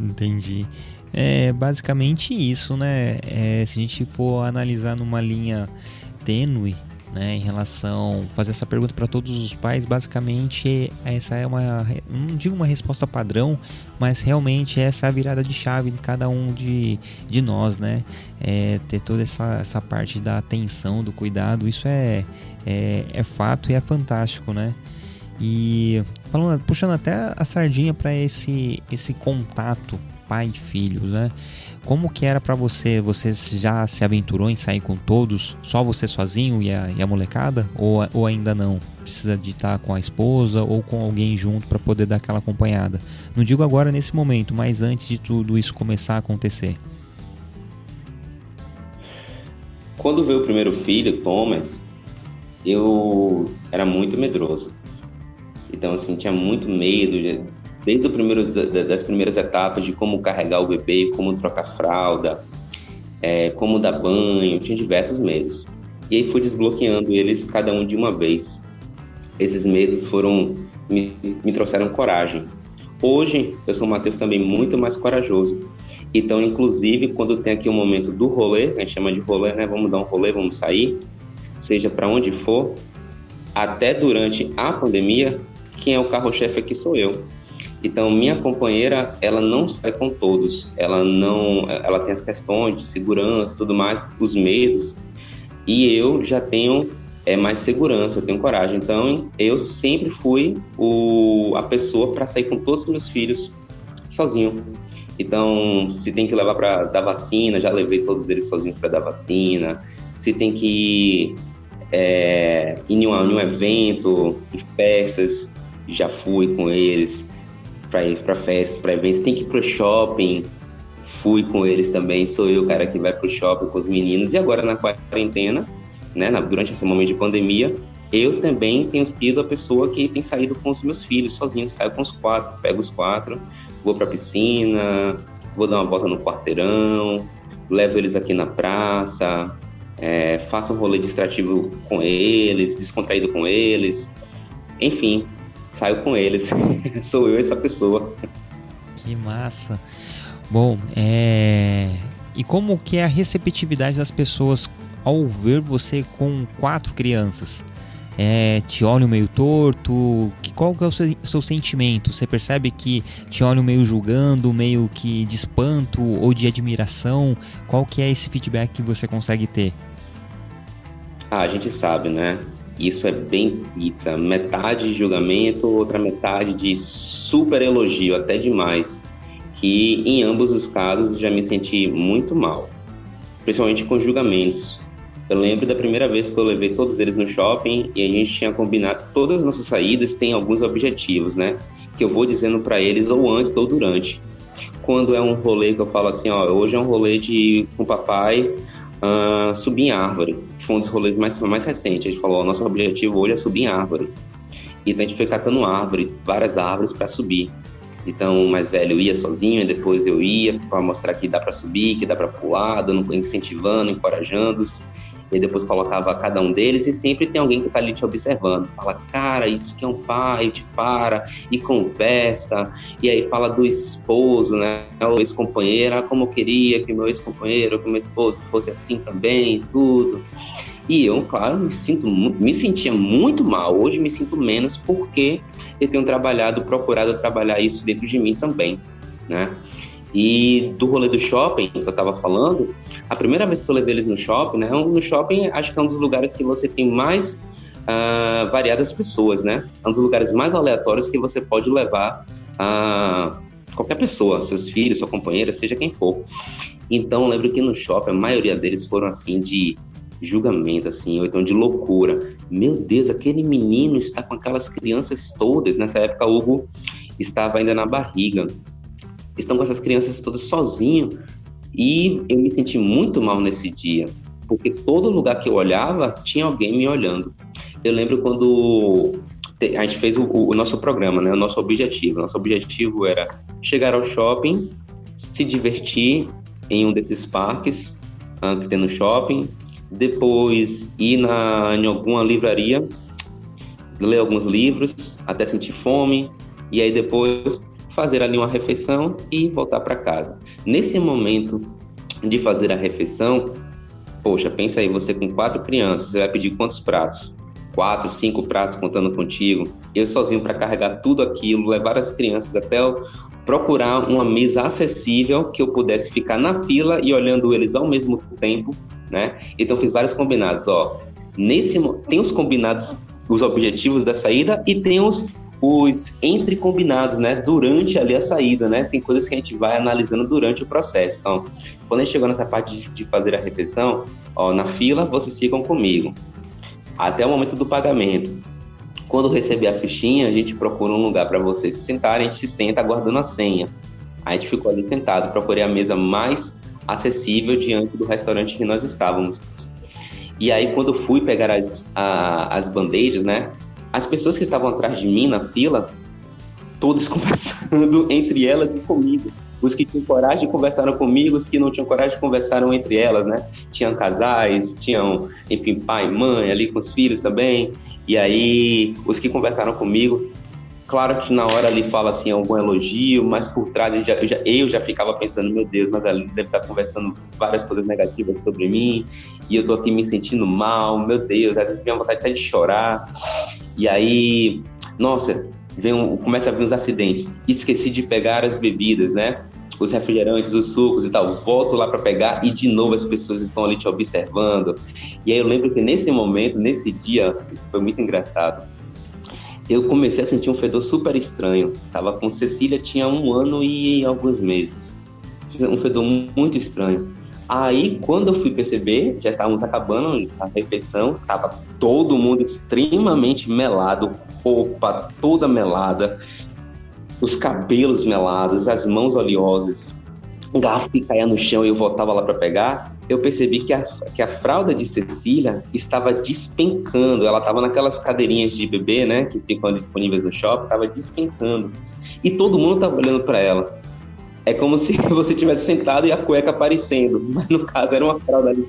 Entendi. É basicamente isso, né? É, se a gente for analisar numa linha tênue, né, em relação fazer essa pergunta para todos os pais, basicamente essa é uma não digo uma resposta padrão, mas realmente essa é a virada de chave de cada um de, de nós, né? É, ter toda essa, essa parte da atenção, do cuidado, isso é, é, é fato e é fantástico, né? E falando, puxando até a sardinha para esse esse contato pai e filhos, né? Como que era para você? Você já se aventurou em sair com todos? Só você sozinho e a, e a molecada? Ou, ou ainda não? Precisa de estar com a esposa ou com alguém junto para poder dar aquela acompanhada? Não digo agora nesse momento, mas antes de tudo isso começar a acontecer. Quando veio o primeiro filho, Thomas, eu era muito medroso. Então, assim, tinha muito medo, desde primeiro, das primeiras etapas de como carregar o bebê, como trocar fralda, é, como dar banho, tinha diversos medos. E aí fui desbloqueando eles cada um de uma vez. Esses medos foram me, me trouxeram coragem. Hoje eu sou um Matheus também muito mais corajoso. Então, inclusive, quando tem aqui o um momento do rolê, a gente chama de rolê, né? Vamos dar um rolê, vamos sair, seja para onde for, até durante a pandemia, quem é o carro-chefe aqui sou eu. Então, minha companheira, ela não sai com todos. Ela não, ela tem as questões de segurança, tudo mais, os medos. E eu já tenho é mais segurança, eu tenho coragem. Então, eu sempre fui o, a pessoa para sair com todos os meus filhos sozinho. Então, se tem que levar para dar vacina, já levei todos eles sozinhos para dar vacina. Se tem que é, ir em um, em um evento, em festas, já fui com eles para ir para festas, para eventos, tem que ir pro shopping. Fui com eles também, sou eu o cara que vai pro shopping com os meninos. E agora na quarentena, né, durante esse momento de pandemia, eu também tenho sido a pessoa que tem saído com os meus filhos sozinho, saio com os quatro, pego os quatro, vou para piscina, vou dar uma volta no quarteirão, levo eles aqui na praça, é, faço um rolê distrativo com eles, descontraído com eles, enfim, saio com eles. <laughs> Sou eu essa pessoa. Que massa. Bom, é... e como que é a receptividade das pessoas ao ver você com quatro crianças? É, te olham meio torto? Que, qual que é o seu, seu, sentimento? Você percebe que te olham meio julgando, meio que de espanto ou de admiração? Qual que é esse feedback que você consegue ter? Ah, a gente sabe, né? Isso é bem pizza. Metade de julgamento, outra metade de super elogio, até demais. Que em ambos os casos já me senti muito mal, principalmente com julgamentos. Eu lembro da primeira vez que eu levei todos eles no shopping e a gente tinha combinado todas as nossas saídas têm alguns objetivos, né? Que eu vou dizendo para eles ou antes ou durante. Quando é um rolê que eu falo assim, ó, hoje é um rolê de com o papai uh, subir em árvore. Foi um dos rolês mais, mais recentes. A gente falou: nosso objetivo hoje é subir em árvore. Então a gente foi catando árvore, várias árvores para subir. Então o mais velho ia sozinho e depois eu ia para mostrar que dá para subir, que dá para pular, dando, incentivando, encorajando-os e depois colocava cada um deles e sempre tem alguém que está ali te observando. Fala, cara, isso que é um pai, te para e conversa. E aí fala do esposo, né? O ex-companheiro, ah, como eu queria que meu ex-companheiro, que meu esposo fosse assim também, tudo. E eu, claro, me sinto me sentia muito mal. Hoje me sinto menos porque eu tenho trabalhado, procurado trabalhar isso dentro de mim também, né? E do rolê do shopping que eu estava falando, a primeira vez que eu levei eles no shopping, né? No shopping acho que é um dos lugares que você tem mais uh, variadas pessoas, né? É um dos lugares mais aleatórios que você pode levar a uh, qualquer pessoa, seus filhos, sua companheira, seja quem for. Então, eu lembro que no shopping a maioria deles foram assim de julgamento, assim, ou então de loucura. Meu Deus, aquele menino está com aquelas crianças todas. Nessa época, o Hugo estava ainda na barriga estão com essas crianças todas sozinho. E eu me senti muito mal nesse dia, porque todo lugar que eu olhava tinha alguém me olhando. Eu lembro quando a gente fez o, o nosso programa, né? O nosso objetivo. Nosso objetivo era chegar ao shopping, se divertir em um desses parques uh, que tem no shopping, depois ir na, em alguma livraria, ler alguns livros até sentir fome, e aí depois fazer ali uma refeição e voltar para casa. Nesse momento de fazer a refeição, poxa, pensa aí, você com quatro crianças, você vai pedir quantos pratos? Quatro, cinco pratos contando contigo. Eu sozinho para carregar tudo aquilo, levar as crianças até eu procurar uma mesa acessível que eu pudesse ficar na fila e olhando eles ao mesmo tempo, né? Então fiz vários combinados, ó. Nesse tem os combinados, os objetivos da saída e tem os os entre combinados, né? Durante ali a saída, né? Tem coisas que a gente vai analisando durante o processo. Então, quando a gente chegou nessa parte de, fazer a refeição, ó, na fila vocês ficam comigo até o momento do pagamento. Quando receber a fichinha, a gente procura um lugar para vocês se sentarem, a gente se senta aguardando a senha. a gente ficou ali sentado, procurei a mesa mais acessível diante do restaurante que nós estávamos. E aí, quando fui pegar as, a, as bandejas, né? As pessoas que estavam atrás de mim na fila, todos <laughs> conversando entre elas e comigo. Os que tinham coragem conversaram comigo, os que não tinham coragem conversaram entre elas, né? Tinham casais, tinham, enfim, pai, mãe ali com os filhos também. E aí, os que conversaram comigo, claro que na hora ali fala assim algum elogio, mas por trás eu já, eu já, eu já ficava pensando, meu Deus, mas ali deve estar conversando várias coisas negativas sobre mim, e eu tô aqui me sentindo mal, meu Deus, às vezes minha vontade até de chorar. E aí, nossa, vem começa a vir uns acidentes. Esqueci de pegar as bebidas, né? os refrigerantes, os sucos e tal. Volto lá para pegar e de novo as pessoas estão ali te observando. E aí eu lembro que nesse momento, nesse dia, isso foi muito engraçado. Eu comecei a sentir um fedor super estranho. Tava com Cecília, tinha um ano e alguns meses. Um fedor muito estranho. Aí, quando eu fui perceber, já estávamos acabando a refeição, tava todo mundo extremamente melado, roupa toda melada os cabelos melados, as mãos oleosas, um garfo que caía no chão e eu voltava lá para pegar, eu percebi que a, que a fralda de Cecília estava despencando. Ela estava naquelas cadeirinhas de bebê, né, que ficam disponíveis no shopping, estava despencando. E todo mundo estava olhando para ela. É como se <laughs> você tivesse sentado e a cueca aparecendo, mas no caso era uma fralda ali.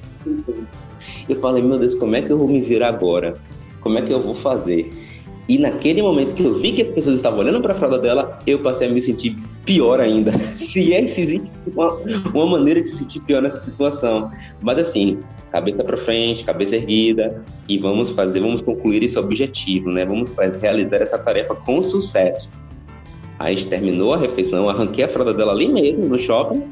Eu falei, meu Deus, como é que eu vou me virar agora? Como é que eu vou fazer? E naquele momento que eu vi que as pessoas estavam olhando para a fralda dela, eu passei a me sentir pior ainda. <laughs> se é que existe uma, uma maneira de se sentir pior nessa situação. Mas assim, cabeça para frente, cabeça erguida e vamos fazer, vamos concluir esse objetivo, né? Vamos realizar essa tarefa com sucesso. Aí a gente terminou a refeição, arranquei a fralda dela ali mesmo no shopping,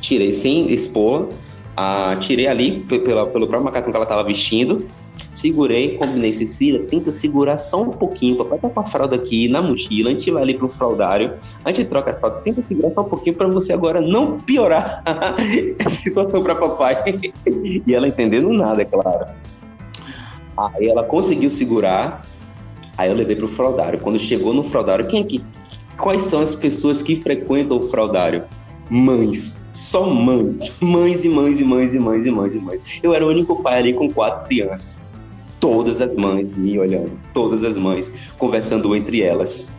tirei sem expor, a, tirei ali pela, pelo próprio macacão que ela estava vestindo Segurei, combinei, Cecília, tenta segurar só um pouquinho, papai tá com a fralda aqui na mochila, a gente vai ali pro fraldário, a gente troca a fralda, tenta segurar só um pouquinho para você agora não piorar <laughs> a situação para papai. <laughs> e ela entendendo nada, é claro. Aí ela conseguiu segurar, aí eu levei pro fraldário. Quando chegou no fraldário, quem aqui? Quais são as pessoas que frequentam o fraldário? Mães só mães, mães e mães e mães e mães e mães e mães. Eu era o único pai ali com quatro crianças. Todas as mães me olhando, todas as mães conversando entre elas.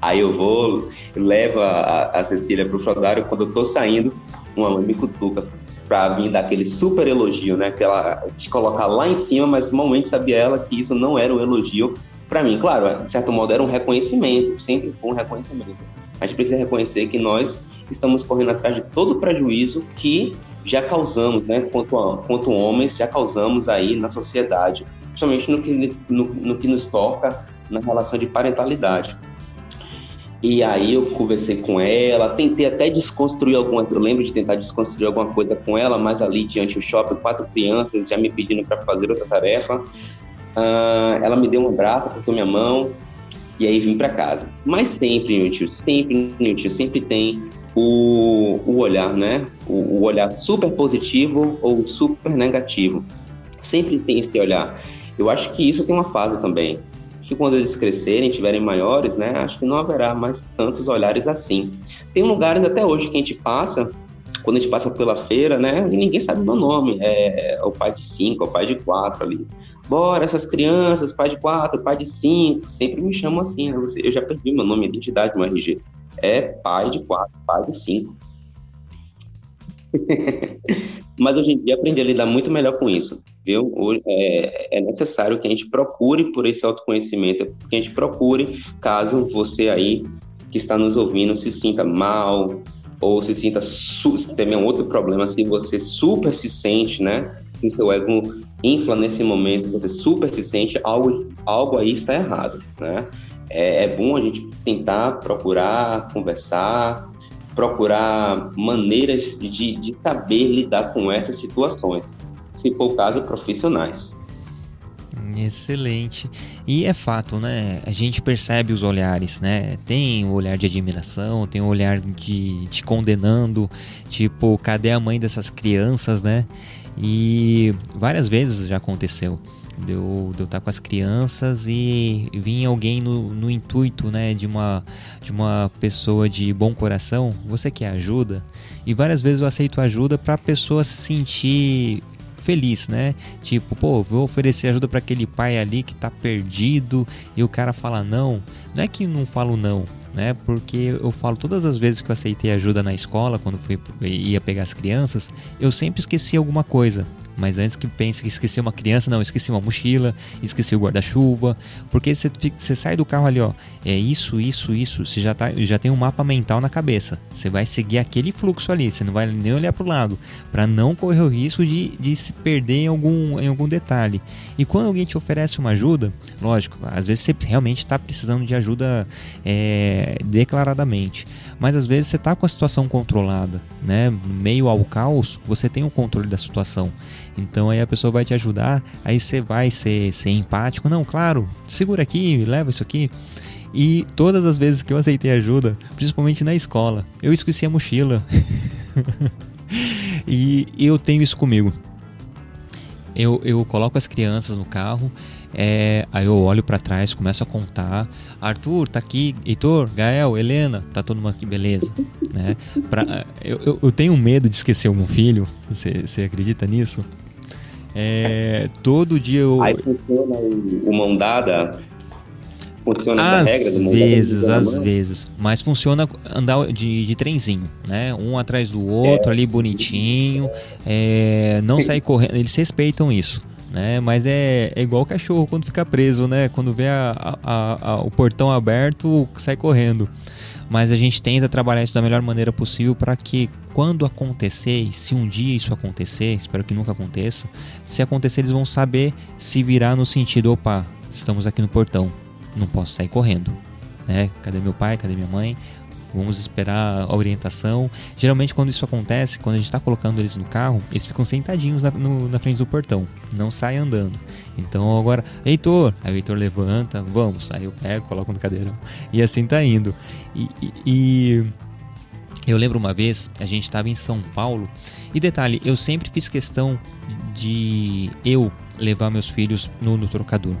Aí eu vou, levo a, a Cecília pro fraldário, quando eu tô saindo, uma mãe me cutuca para vir dar aquele super elogio, né? Que ela te colocar lá em cima, mas normalmente sabia ela que isso não era um elogio para mim. Claro, de certo modo era um reconhecimento, sempre foi um reconhecimento. A gente precisa reconhecer que nós estamos correndo atrás de todo o prejuízo que já causamos, né, quanto, quanto homens, já causamos aí na sociedade, principalmente no que, no, no que nos toca na relação de parentalidade. E aí eu conversei com ela, tentei até desconstruir algumas, eu lembro de tentar desconstruir alguma coisa com ela, mas ali diante do shopping, quatro crianças já me pedindo para fazer outra tarefa. Uh, ela me deu um abraço, apertou minha mão, e aí vim para casa. Mas sempre, meu tio, sempre, meu tio, sempre tem o, o olhar, né? O, o olhar super positivo ou super negativo. Sempre tem esse olhar. Eu acho que isso tem uma fase também. Que quando eles crescerem, tiverem maiores, né? Acho que não haverá mais tantos olhares assim. Tem lugares até hoje que a gente passa, quando a gente passa pela feira, né? E ninguém sabe o meu nome. É, é o pai de cinco, é o pai de quatro ali. Bora, essas crianças, pai de quatro, pai de cinco, sempre me chamam assim, né? Eu já perdi meu nome, identidade, meu RG é pai de quatro, pai de cinco. <laughs> Mas hoje em dia aprendi a lidar muito melhor com isso, viu? É, é, necessário que a gente procure por esse autoconhecimento, que a gente procure, caso você aí que está nos ouvindo se sinta mal ou se sinta tem um outro problema, se você super se sente, né? Se seu ego infla nesse momento, você super se sente, algo, algo aí está errado, né? é, é bom a gente tentar procurar conversar, procurar maneiras de, de saber lidar com essas situações, se for o caso, profissionais. Excelente. E é fato, né? A gente percebe os olhares, né? Tem o olhar de admiração, tem o olhar de te condenando, tipo, cadê a mãe dessas crianças, né? E várias vezes já aconteceu de eu, estar com as crianças e vir alguém no, no intuito né, de, uma, de uma pessoa de bom coração, você quer ajuda? E várias vezes eu aceito ajuda para a pessoa se sentir feliz, né? Tipo, pô, vou oferecer ajuda para aquele pai ali que tá perdido e o cara fala não. Não é que não falo não, né? Porque eu falo todas as vezes que eu aceitei ajuda na escola, quando fui ia pegar as crianças, eu sempre esqueci alguma coisa. Mas antes que pense que esqueci uma criança, não, esqueci uma mochila, esqueci o guarda-chuva. Porque você, você sai do carro ali, ó, é isso, isso, isso. Você já, tá, já tem um mapa mental na cabeça. Você vai seguir aquele fluxo ali, você não vai nem olhar para o lado, para não correr o risco de, de se perder em algum, em algum detalhe. E quando alguém te oferece uma ajuda, lógico, às vezes você realmente está precisando de ajuda é, declaradamente. Mas às vezes você está com a situação controlada, né? Meio ao caos, você tem o controle da situação. Então aí a pessoa vai te ajudar, aí você vai ser, ser empático. Não, claro, segura aqui, leva isso aqui. E todas as vezes que eu aceitei ajuda, principalmente na escola, eu esqueci a mochila. <laughs> e eu tenho isso comigo. Eu, eu coloco as crianças no carro, é, aí eu olho para trás, começo a contar. Arthur, tá aqui. Heitor, Gael, Helena, tá todo mundo aqui, beleza. Né? Pra, eu, eu, tenho medo de esquecer algum filho. Você acredita nisso? É, todo dia eu. Aí funciona o, o mão dada. Funciona às regra do vezes, às vezes. Mas funciona andar de, de trenzinho, né? Um atrás do outro, é. ali bonitinho. É, não sair correndo. Eles respeitam isso. Né? Mas é, é igual o cachorro quando fica preso, né? Quando vê a, a, a, o portão aberto, sai correndo. Mas a gente tenta trabalhar isso da melhor maneira possível para que quando acontecer, e se um dia isso acontecer, espero que nunca aconteça, se acontecer eles vão saber se virar no sentido, opa, estamos aqui no portão, não posso sair correndo. Né? Cadê meu pai? Cadê minha mãe? vamos esperar a orientação. Geralmente, quando isso acontece, quando a gente está colocando eles no carro, eles ficam sentadinhos na, no, na frente do portão, não saem andando. Então, agora, Heitor, aí o Heitor levanta, vamos, aí eu pego, coloco no cadeirão, e assim tá indo. e, e, e eu lembro uma vez, a gente estava em São Paulo, e detalhe, eu sempre fiz questão de eu levar meus filhos no, no trocador,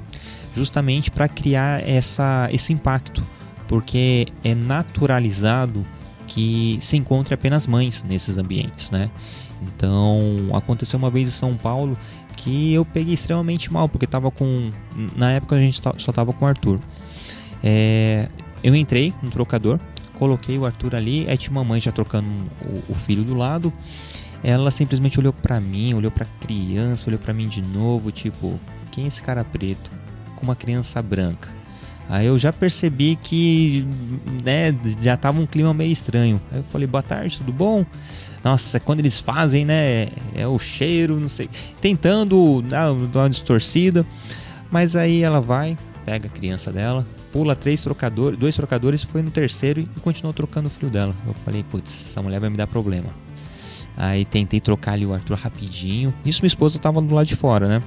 justamente para criar essa, esse impacto porque é naturalizado que se encontre apenas mães nesses ambientes, né? Então, aconteceu uma vez em São Paulo que eu peguei extremamente mal, porque tava com. Na época a gente só tava com o Arthur. É, eu entrei no trocador, coloquei o Arthur ali, aí tinha uma mãe já trocando o, o filho do lado. Ela simplesmente olhou para mim, olhou para criança, olhou para mim de novo, tipo, quem é esse cara preto com uma criança branca? Aí eu já percebi que né, já tava um clima meio estranho. Aí eu falei, boa tarde, tudo bom? Nossa, quando eles fazem, né? É o cheiro, não sei. Tentando dar uma distorcida. Mas aí ela vai, pega a criança dela, pula três trocadores, dois trocadores, foi no terceiro e continuou trocando o filho dela. Eu falei, putz, essa mulher vai me dar problema. Aí tentei trocar ali o Arthur rapidinho. Isso minha esposa tava do lado de fora, né?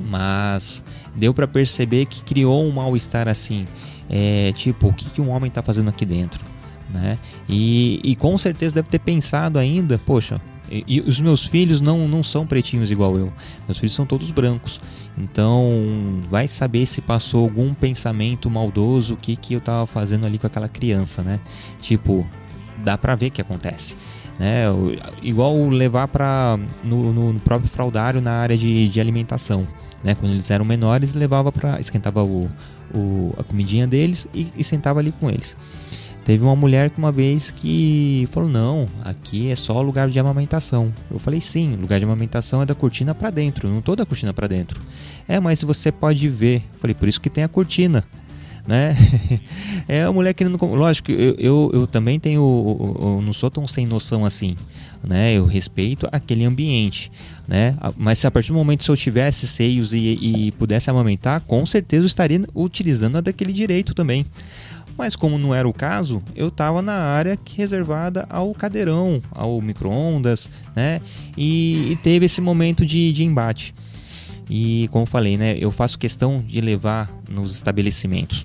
Mas deu para perceber que criou um mal-estar assim. É, tipo, o que, que um homem está fazendo aqui dentro? Né? E, e com certeza deve ter pensado ainda, poxa, e, os meus filhos não, não são pretinhos igual eu. Meus filhos são todos brancos. Então, vai saber se passou algum pensamento maldoso, o que, que eu estava fazendo ali com aquela criança, né? Tipo, dá pra ver que acontece. Né? Igual levar para no, no, próprio fraudário na área de, de alimentação. Né? Quando eles eram menores, levava para esquentava o, o, a comidinha deles e, e sentava ali com eles. Teve uma mulher que uma vez que falou: Não, aqui é só lugar de amamentação. Eu falei: Sim, lugar de amamentação é da cortina para dentro, não toda a cortina para dentro. É, mas você pode ver. Eu falei: Por isso que tem a cortina né? <laughs> é a mulher querendo. Lógico, eu, eu, eu também tenho. Eu não sou tão sem noção assim. Né? Eu respeito aquele ambiente. Né? Mas se a partir do momento se eu tivesse seios e, e pudesse amamentar, com certeza eu estaria utilizando daquele direito também. Mas como não era o caso, eu estava na área reservada ao cadeirão, ao micro-ondas, né? E, e, teve esse momento de, de embate. E como falei, né, eu faço questão de levar nos estabelecimentos.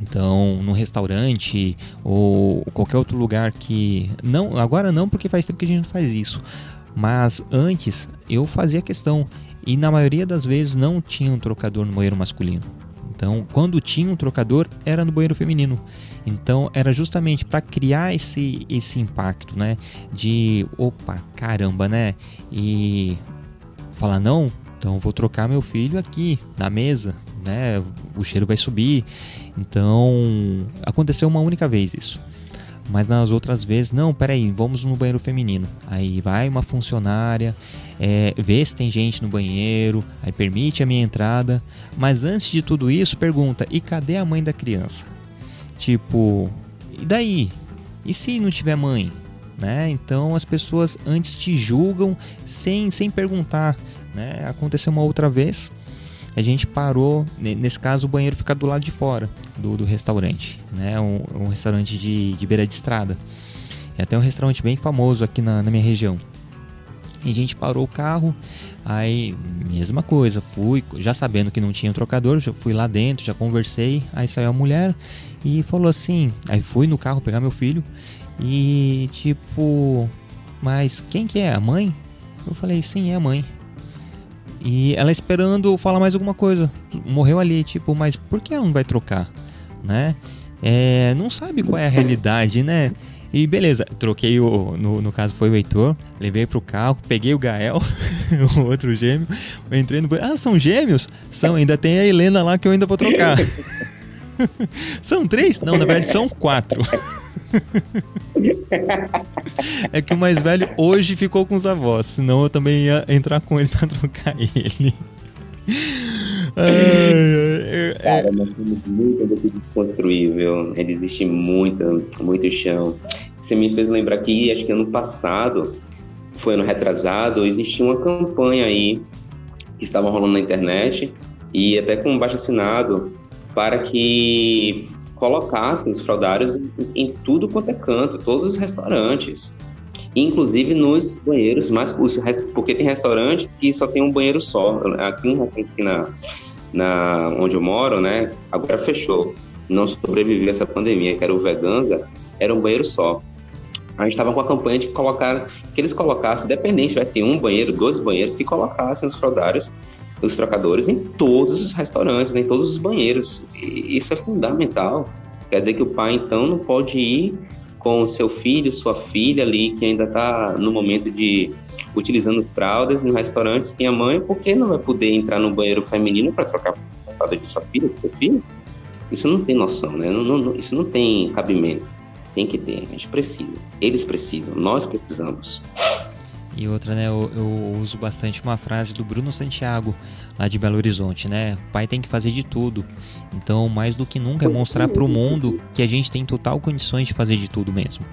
Então, no restaurante ou qualquer outro lugar que não, agora não porque faz tempo que a gente não faz isso. Mas antes eu fazia questão e na maioria das vezes não tinha um trocador no banheiro masculino. Então, quando tinha um trocador, era no banheiro feminino. Então, era justamente para criar esse, esse impacto, né? De, opa, caramba, né? E falar, não, então vou trocar meu filho aqui na mesa, né? O cheiro vai subir. Então, aconteceu uma única vez isso. Mas nas outras vezes, não, peraí, vamos no banheiro feminino. Aí vai uma funcionária, é, vê se tem gente no banheiro, aí permite a minha entrada. Mas antes de tudo isso, pergunta: e cadê a mãe da criança? Tipo, e daí? E se não tiver mãe? Né? Então as pessoas antes te julgam sem, sem perguntar. Né? Aconteceu uma outra vez, a gente parou, nesse caso o banheiro fica do lado de fora do, do restaurante, né? um, um restaurante de, de beira de estrada. É até um restaurante bem famoso aqui na, na minha região. E a gente parou o carro, aí mesma coisa, fui, já sabendo que não tinha um trocador, já fui lá dentro, já conversei, aí saiu a mulher e falou assim, aí fui no carro pegar meu filho e tipo, mas quem que é? A mãe? Eu falei, sim, é a mãe. E ela esperando falar mais alguma coisa. Morreu ali, tipo, mas por que ela não vai trocar? Né? É, não sabe qual é a realidade, né? E beleza, troquei o. No, no caso foi o Heitor, levei pro carro, peguei o Gael, <laughs> o outro gêmeo, entrei no. Ah, são gêmeos? São, ainda tem a Helena lá que eu ainda vou trocar. <laughs> são três? Não, na verdade são quatro. É que o mais velho hoje ficou com os avós, senão eu também ia entrar com ele pra trocar ele. Cara, nós temos muito do que viu? Existe muito, muito chão. Você me fez lembrar que, acho que ano passado, foi ano retrasado, existia uma campanha aí que estava rolando na internet e até com baixo assinado para que colocassem os fraudários em, em tudo quanto é canto, todos os restaurantes, inclusive nos banheiros mais porque tem restaurantes que só tem um banheiro só. Aqui na, na onde eu moro, né, agora fechou. Não sobreviveu essa pandemia, que era o Veganza, era um banheiro só. A gente estava com a campanha de colocar, que eles colocassem, dependente, tivesse um banheiro, dois banheiros, que colocassem os fraudários os trocadores em todos os restaurantes, em todos os banheiros. E isso é fundamental. Quer dizer que o pai, então, não pode ir com seu filho, sua filha ali, que ainda está no momento de utilizando fraldas no restaurante sem a mãe, porque não vai poder entrar no banheiro feminino para trocar a fralda de sua filha, de seu filho? Isso não tem noção, né? Não, não, isso não tem cabimento. Tem que ter, a gente precisa. Eles precisam, nós precisamos. E outra, né, eu, eu, uso bastante uma frase do Bruno Santiago, lá de Belo Horizonte, né? O pai tem que fazer de tudo. Então, mais do que nunca, é mostrar para o mundo que a gente tem total condições de fazer de tudo mesmo,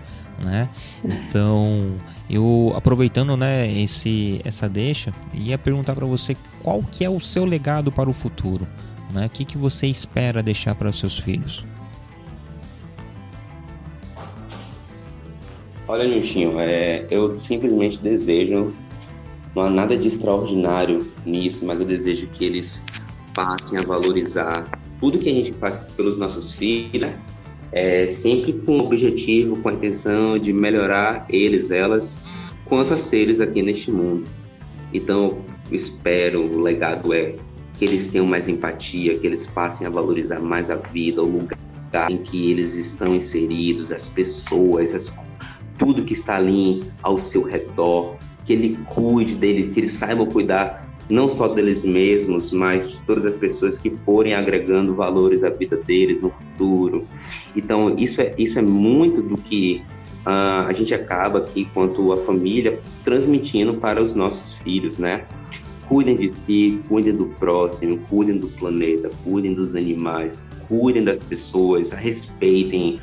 né? Então, eu aproveitando, né, esse essa deixa, ia perguntar para você qual que é o seu legado para o futuro, né? O que que você espera deixar para os seus filhos? Olha, Nilchinho, é, eu simplesmente desejo, não há nada de extraordinário nisso, mas eu desejo que eles passem a valorizar tudo que a gente faz pelos nossos filhos, né? é, sempre com o objetivo, com a intenção de melhorar eles, elas, quanto a seres aqui neste mundo. Então, eu espero, o legado é que eles tenham mais empatia, que eles passem a valorizar mais a vida, o lugar em que eles estão inseridos, as pessoas, as tudo que está ali ao seu redor, que ele cuide dele, que eles saibam cuidar não só deles mesmos, mas de todas as pessoas que forem agregando valores à vida deles no futuro. Então, isso é, isso é muito do que uh, a gente acaba aqui, quanto a família, transmitindo para os nossos filhos, né? Cuidem de si, cuidem do próximo, cuidem do planeta, cuidem dos animais, cuidem das pessoas, respeitem,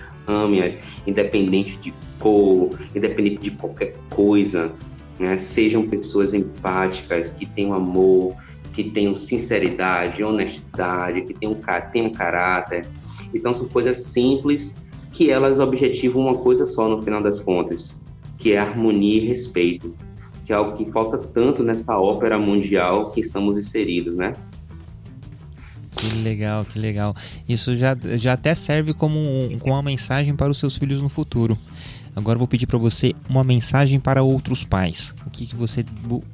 independente de cor, independente de qualquer coisa, né? sejam pessoas empáticas, que tenham amor, que tenham sinceridade, honestidade, que tenham, tenham caráter. Então, são coisas simples que elas objetivam uma coisa só no final das contas, que é harmonia e respeito. que é algo que falta tanto nessa ópera mundial que estamos inseridos, né? Que legal, que legal. Isso já, já até serve como, um, como uma mensagem para os seus filhos no futuro. Agora vou pedir para você uma mensagem para outros pais. O que, que você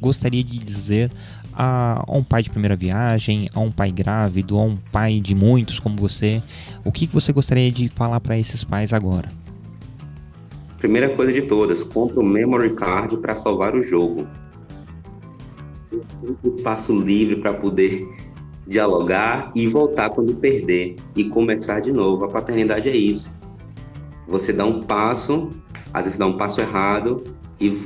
gostaria de dizer a, a, um pai de primeira viagem, a um pai grávido, a um pai de muitos como você? O que, que você gostaria de falar para esses pais agora? Primeira coisa de todas, compre o memory card para salvar o jogo. Sempre espaço livre para poder dialogar e voltar quando perder e começar de novo. A paternidade é isso. Você dá um passo, às vezes dá um passo errado e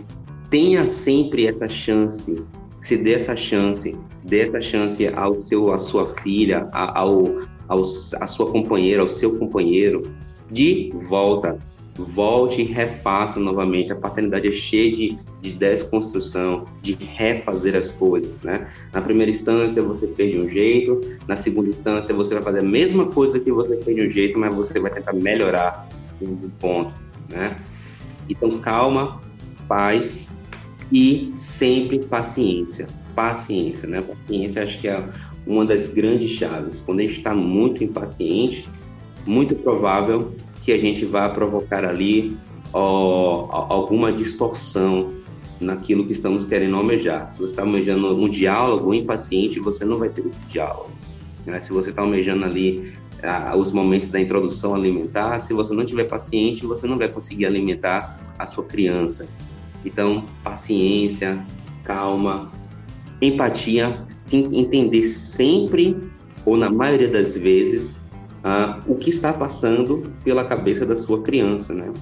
tenha sempre essa chance, se dê essa chance, dê essa chance ao seu, à sua filha, ao, ao, à sua companheira, ao seu companheiro, de volta, volte e refaça novamente. A paternidade é cheia de, de desconstrução, de refazer as coisas, né? Na primeira instância você fez de um jeito, na segunda instância você vai fazer a mesma coisa que você fez de um jeito, mas você vai tentar melhorar um ponto, né? Então calma, paz e sempre paciência. Paciência, né? Paciência acho que é uma das grandes chaves. Quando a gente está muito impaciente, muito provável que a gente vá provocar ali ó, alguma distorção naquilo que estamos querendo almejar. Se você está almejando um diálogo impaciente, você não vai ter esse diálogo. Né? Se você está almejando ali ah, os momentos da introdução alimentar, se você não tiver paciente, você não vai conseguir alimentar a sua criança. Então, paciência, calma, empatia, sim, entender sempre ou na maioria das vezes ah, o que está passando pela cabeça da sua criança, né?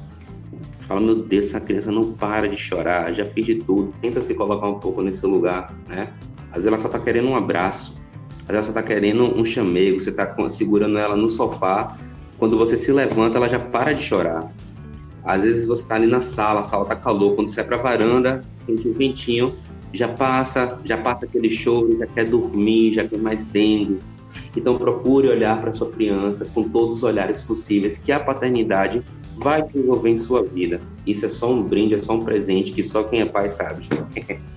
Fala, meu Deus, essa criança não para de chorar, já fiz de tudo, tenta se colocar um pouco nesse lugar, né? Às vezes ela só está querendo um abraço, às vezes ela só está querendo um chamego, você está segurando ela no sofá, quando você se levanta, ela já para de chorar. Às vezes você está ali na sala, a sala está calor, quando você vai para a varanda, sente um ventinho, já passa, já passa aquele choro, já quer dormir, já quer mais dengue, então procure olhar para sua criança com todos os olhares possíveis que a paternidade vai desenvolver em sua vida. Isso é só um brinde, é só um presente que só quem é pai sabe. <laughs>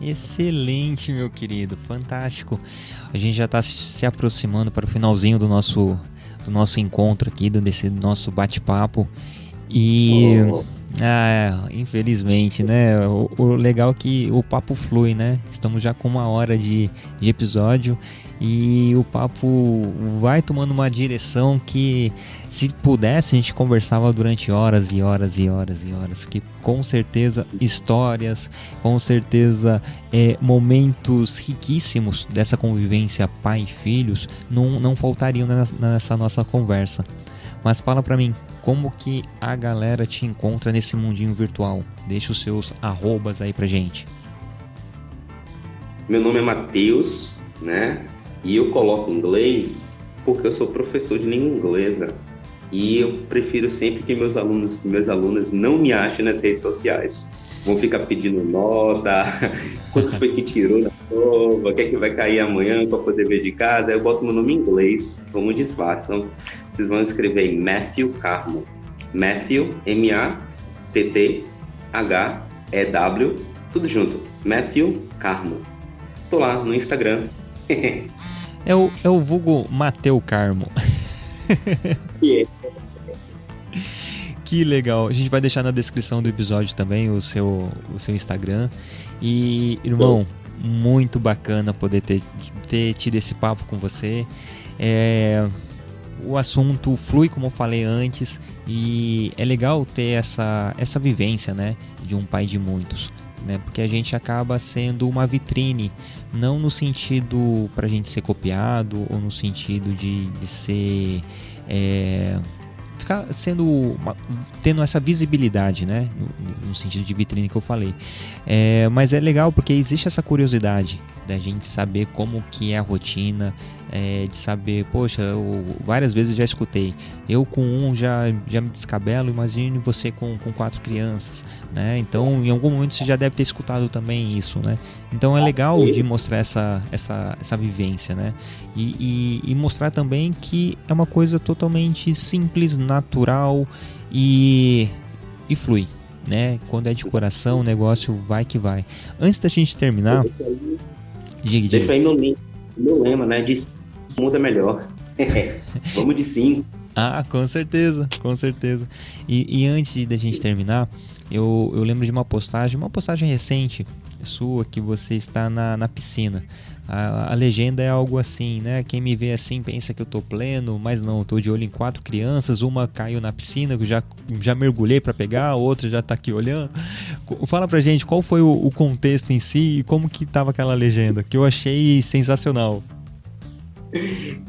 Excelente, meu querido, fantástico. A gente já está se aproximando para o finalzinho do nosso, do nosso encontro aqui, desse nosso bate-papo. E oh. Ah, infelizmente, né? O, o, legal é que o papo flui, né? Estamos já com uma hora de, de episódio e o papo vai tomando uma direção que, se pudesse, a gente conversava durante horas e horas e horas e horas. Que com certeza histórias, com certeza é, momentos riquíssimos dessa convivência pai e filhos não, não faltariam nessa, nessa nossa conversa. Mas fala para mim, como que a galera te encontra nesse mundinho virtual? Deixa os seus arrobas aí pra gente. Meu nome é Matheus, né? E eu coloco inglês porque eu sou professor de língua inglesa. E eu prefiro sempre que meus alunos, meus alunos não me achem nas redes sociais. Vão ficar pedindo nota, <laughs> quanto foi que tirou na prova, o que é que vai cair amanhã para poder ver de casa. Aí eu boto meu nome em inglês, como disfarce. Então, vocês vão escrever Matthew Carmo. Matthew, M-A-T-T-H-E-W, tudo junto. Matthew Carmo. Tô lá no Instagram. <laughs> é, o, é o vulgo Mateu Carmo. yeah. Que legal. A gente vai deixar na descrição do episódio também o seu, o seu Instagram. E, irmão, muito bacana poder ter, ter tido esse papo com você. É, o assunto flui, como eu falei antes, e é legal ter essa, essa vivência, né, de um pai de muitos, né, porque a gente acaba sendo uma vitrine, não no sentido para a gente ser copiado ou no sentido de, de ser é, ficar sendo tendo essa visibilidade, né, no, no, sentido de vitrine que eu falei, é, mas é legal porque existe essa curiosidade da gente saber como que é a rotina, é, de saber, poxa, eu, várias vezes já escutei, eu com um já, já me descabelo, imagine você com, com quatro crianças, né? Então, em algum momento você já deve ter escutado também isso, né? Então é legal de mostrar essa, essa, essa vivência, né? E, e, e mostrar também que é uma coisa totalmente simples, natural e, e flui. né? Quando é de coração, o negócio vai que vai. Antes da gente terminar. Deixa aí, diga, diga. Deixa aí meu, meu lema, né? De muda melhor. <laughs> Vamos de 5. Ah, com certeza, com certeza. E, e antes da gente terminar, eu, eu lembro de uma postagem, uma postagem recente sua, que você está na, na piscina. A, a, legenda é algo assim, né? Quem me vê assim pensa que eu tô pleno, mas não, tô de olho em quatro crianças, uma caiu na piscina, que já, já mergulhei para pegar, a outra já tá aqui olhando. Fala pra gente qual foi o, o contexto em si e como que tava aquela legenda, que eu achei sensacional.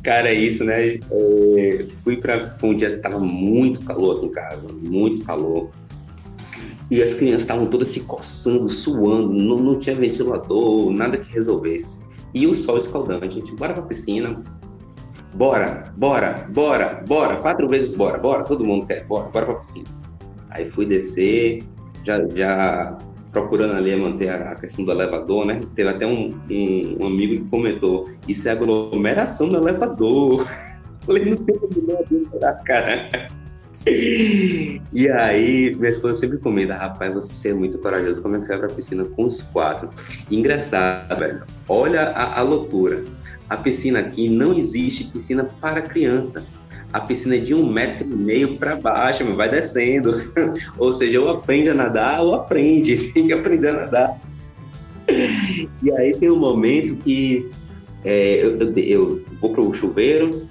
Cara, é isso, né? É, fui para um dia que tava muito calor aqui em casa, muito calor. E as crianças estavam todas se coçando, suando, não, não tinha ventilador, nada que resolvesse. E o sol escaldante, a gente, bora pra piscina. Bora, bora, bora, bora, quatro vezes bora, bora, todo mundo quer, bora, bora pra piscina. Aí fui descer, já, já procurando ali manter a questão do elevador, né? Teve até um, um, um amigo que comentou: Isso é aglomeração do elevador. <laughs> Falei, não tem como cara. <laughs> E aí, minha esposa sempre comenta, rapaz, você é muito corajoso. Como é que você vai pra piscina com os quatro? engraçado, velho. Olha a, a loucura. A piscina aqui não existe piscina para criança a piscina é de um metro e meio para baixo, vai descendo. <laughs> ou seja, ou aprende a nadar ou aprende, <laughs> tem que aprender a nadar. e aí tem um momento que é, eu, eu, eu vou para o chuveiro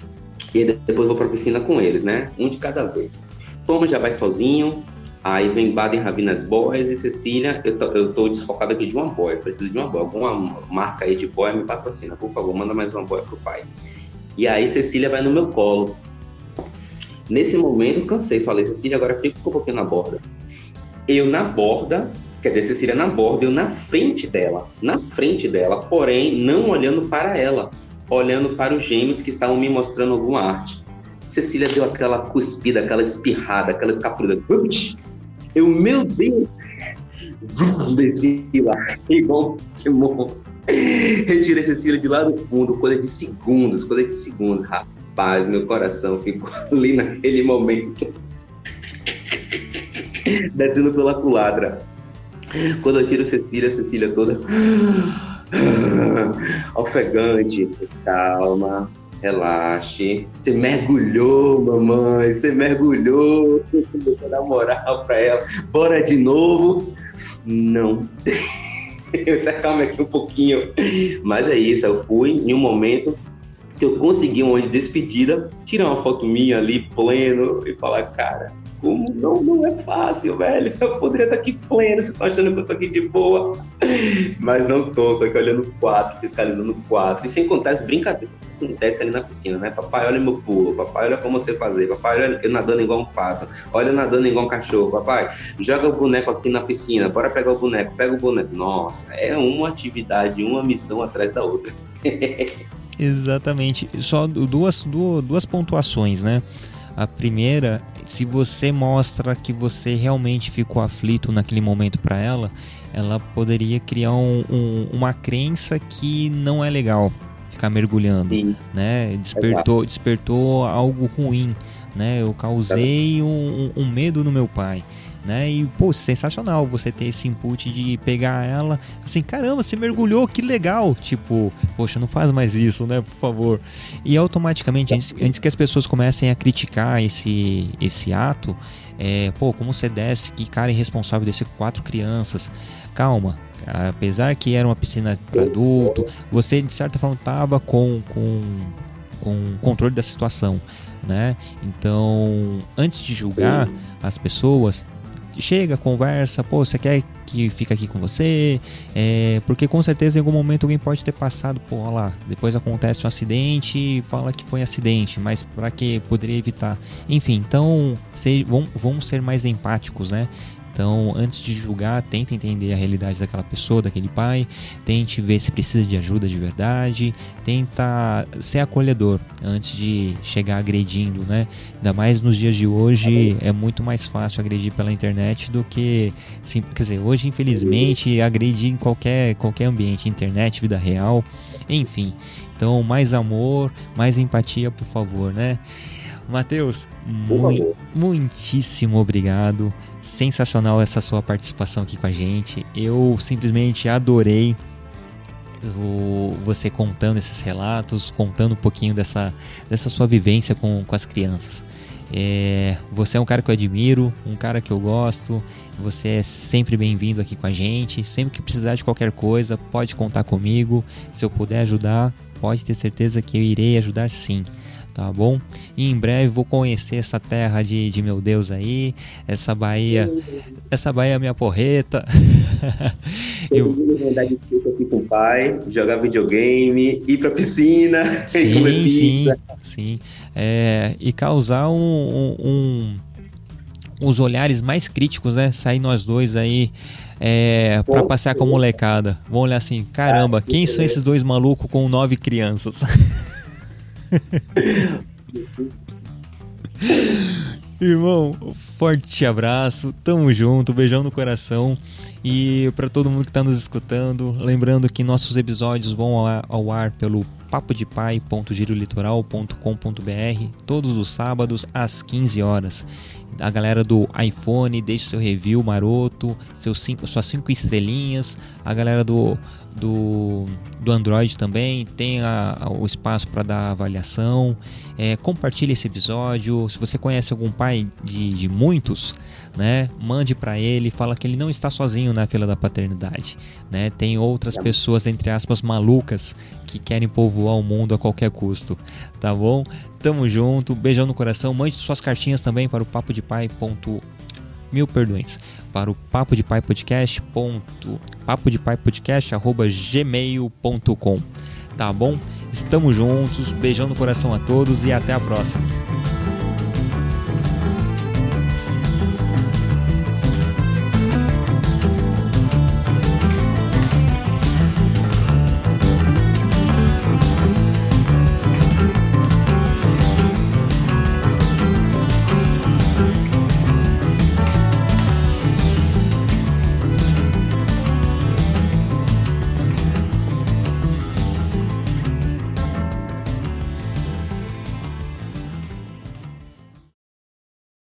e depois vou para a piscina com eles, né? Um de cada vez. Thomas já vai sozinho, aí vem Baden Ravinas Boys e Cecília, eu tô, eu tô desfocado aqui de uma boia, preciso de uma boia. Alguma marca aí de boia me patrocina, por favor, manda mais uma boia pro pai. E aí Cecília vai no meu colo. Nesse momento, cansei, falei, Cecília, agora fica um pouquinho na borda. Eu na borda, quer dizer, Cecília na borda, eu na frente dela, na frente dela, porém não olhando para ela, olhando para os gêmeos que estavam me mostrando alguma arte. Cecília deu aquela cuspida, aquela espirrada, aquela escapulida. Eu, meu Deus! Desci lá, igual um Pokémon. Retirei Cecília de lá do fundo, coisa de segundos, coisa de segundos, rapaz paz, meu coração ficou <laughs> ali naquele momento, descendo pela culadra. Quando eu tiro Cecília, Cecília toda <gasps> ofegante, calma, relaxe. Você mergulhou, mamãe, você mergulhou. Você dar moral pra ela. Bora de novo. Não. <laughs> Se acalma aqui um pouquinho. Mas é isso, eu fui em um momento que eu consegui uma de despedida, tirar uma foto minha ali, pleno, e falar, cara, como não, não é fácil, velho. Eu poderia estar aqui pleno, você tá achando que eu tô aqui de boa. Mas não tô, tô aqui olhando o quadro, fiscalizando o quadro. E sem contar as brincadeiras que acontece ali na piscina, né? Papai, olha meu pulo, papai, olha como você fazer, papai, olha eu nadando igual um pato, olha eu nadando igual um cachorro, papai, joga o boneco aqui na piscina, bora pegar o boneco, pega o boneco. Nossa, é uma atividade, uma missão atrás da outra. <laughs> Exatamente. Só duas, duas, duas pontuações, né? A primeira, se você mostra que você realmente ficou aflito naquele momento para ela, ela poderia criar um, um, uma crença que não é legal ficar mergulhando, Sim. né? Despertou, despertou algo ruim, né? Eu causei um, um medo no meu pai né? E, pô, sensacional você ter esse input de pegar ela, assim, caramba, você mergulhou, que legal. Tipo, poxa, não faz mais isso, né? Por favor. E automaticamente, antes, antes que as pessoas comecem a criticar esse, esse ato, é, pô, como você desce, que cara irresponsável descer com quatro crianças. Calma, apesar que era uma piscina para adulto, você de certa forma estava com, com, com controle da situação, né? Então, antes de julgar as pessoas, chega, conversa, pô, você quer que fique aqui com você? É, porque com certeza em algum momento alguém pode ter passado, pô, olha lá, depois acontece um acidente e fala que foi acidente, mas para que poderia evitar? Enfim, então se, vamos ser mais empáticos, né? Então, antes de julgar, tente entender a realidade daquela pessoa, daquele pai, tente ver se precisa de ajuda de verdade, tenta ser acolhedor antes de chegar agredindo, né? Ainda mais nos dias de hoje é muito mais fácil agredir pela internet do que, sim, quer dizer, hoje infelizmente agredir em qualquer qualquer ambiente, internet, vida real, enfim. Então, mais amor, mais empatia, por favor, né? Matheus, mu muitíssimo obrigado. Sensacional essa sua participação aqui com a gente. Eu simplesmente adorei o, você contando esses relatos, contando um pouquinho dessa, dessa sua vivência com, com as crianças. É, você é um cara que eu admiro, um cara que eu gosto. Você é sempre bem-vindo aqui com a gente. Sempre que precisar de qualquer coisa, pode contar comigo. Se eu puder ajudar, pode ter certeza que eu irei ajudar sim tá bom? E em breve vou conhecer essa terra de, de meu Deus aí, essa Bahia, essa Bahia é minha porreta. <laughs> eu de aqui com o pai, jogar videogame, ir pra piscina, <laughs> sim, sim, sim, é, e causar um, um, um, os olhares mais críticos, né? Sair nós dois aí é, para passear com a molecada. Vão olhar assim, caramba, quem são esses dois malucos com nove crianças? <laughs> <laughs> Irmão, forte abraço, tamo junto, beijão no coração. E para todo mundo que está nos escutando, lembrando que nossos episódios vão ao ar pelo papodepai.girolitoral.com.br todos os sábados às 15 horas. A galera do iPhone, deixe seu review maroto, seus cinco, suas cinco estrelinhas. A galera do do, do Android também, tem a, a, o espaço para dar avaliação. É, compartilhe esse episódio. Se você conhece algum pai de, de muitos, né, mande para ele, fala que ele não está sozinho na fila da paternidade. Né? Tem outras pessoas, entre aspas, malucas que querem povoar o mundo a qualquer custo. Tá bom? Tamo junto, beijão no coração. Mande suas cartinhas também para o papo de pai mil perdões, para o papo de pai podcast ponto, papo de pai podcast tá bom? Estamos juntos, beijão no coração a todos e até a próxima.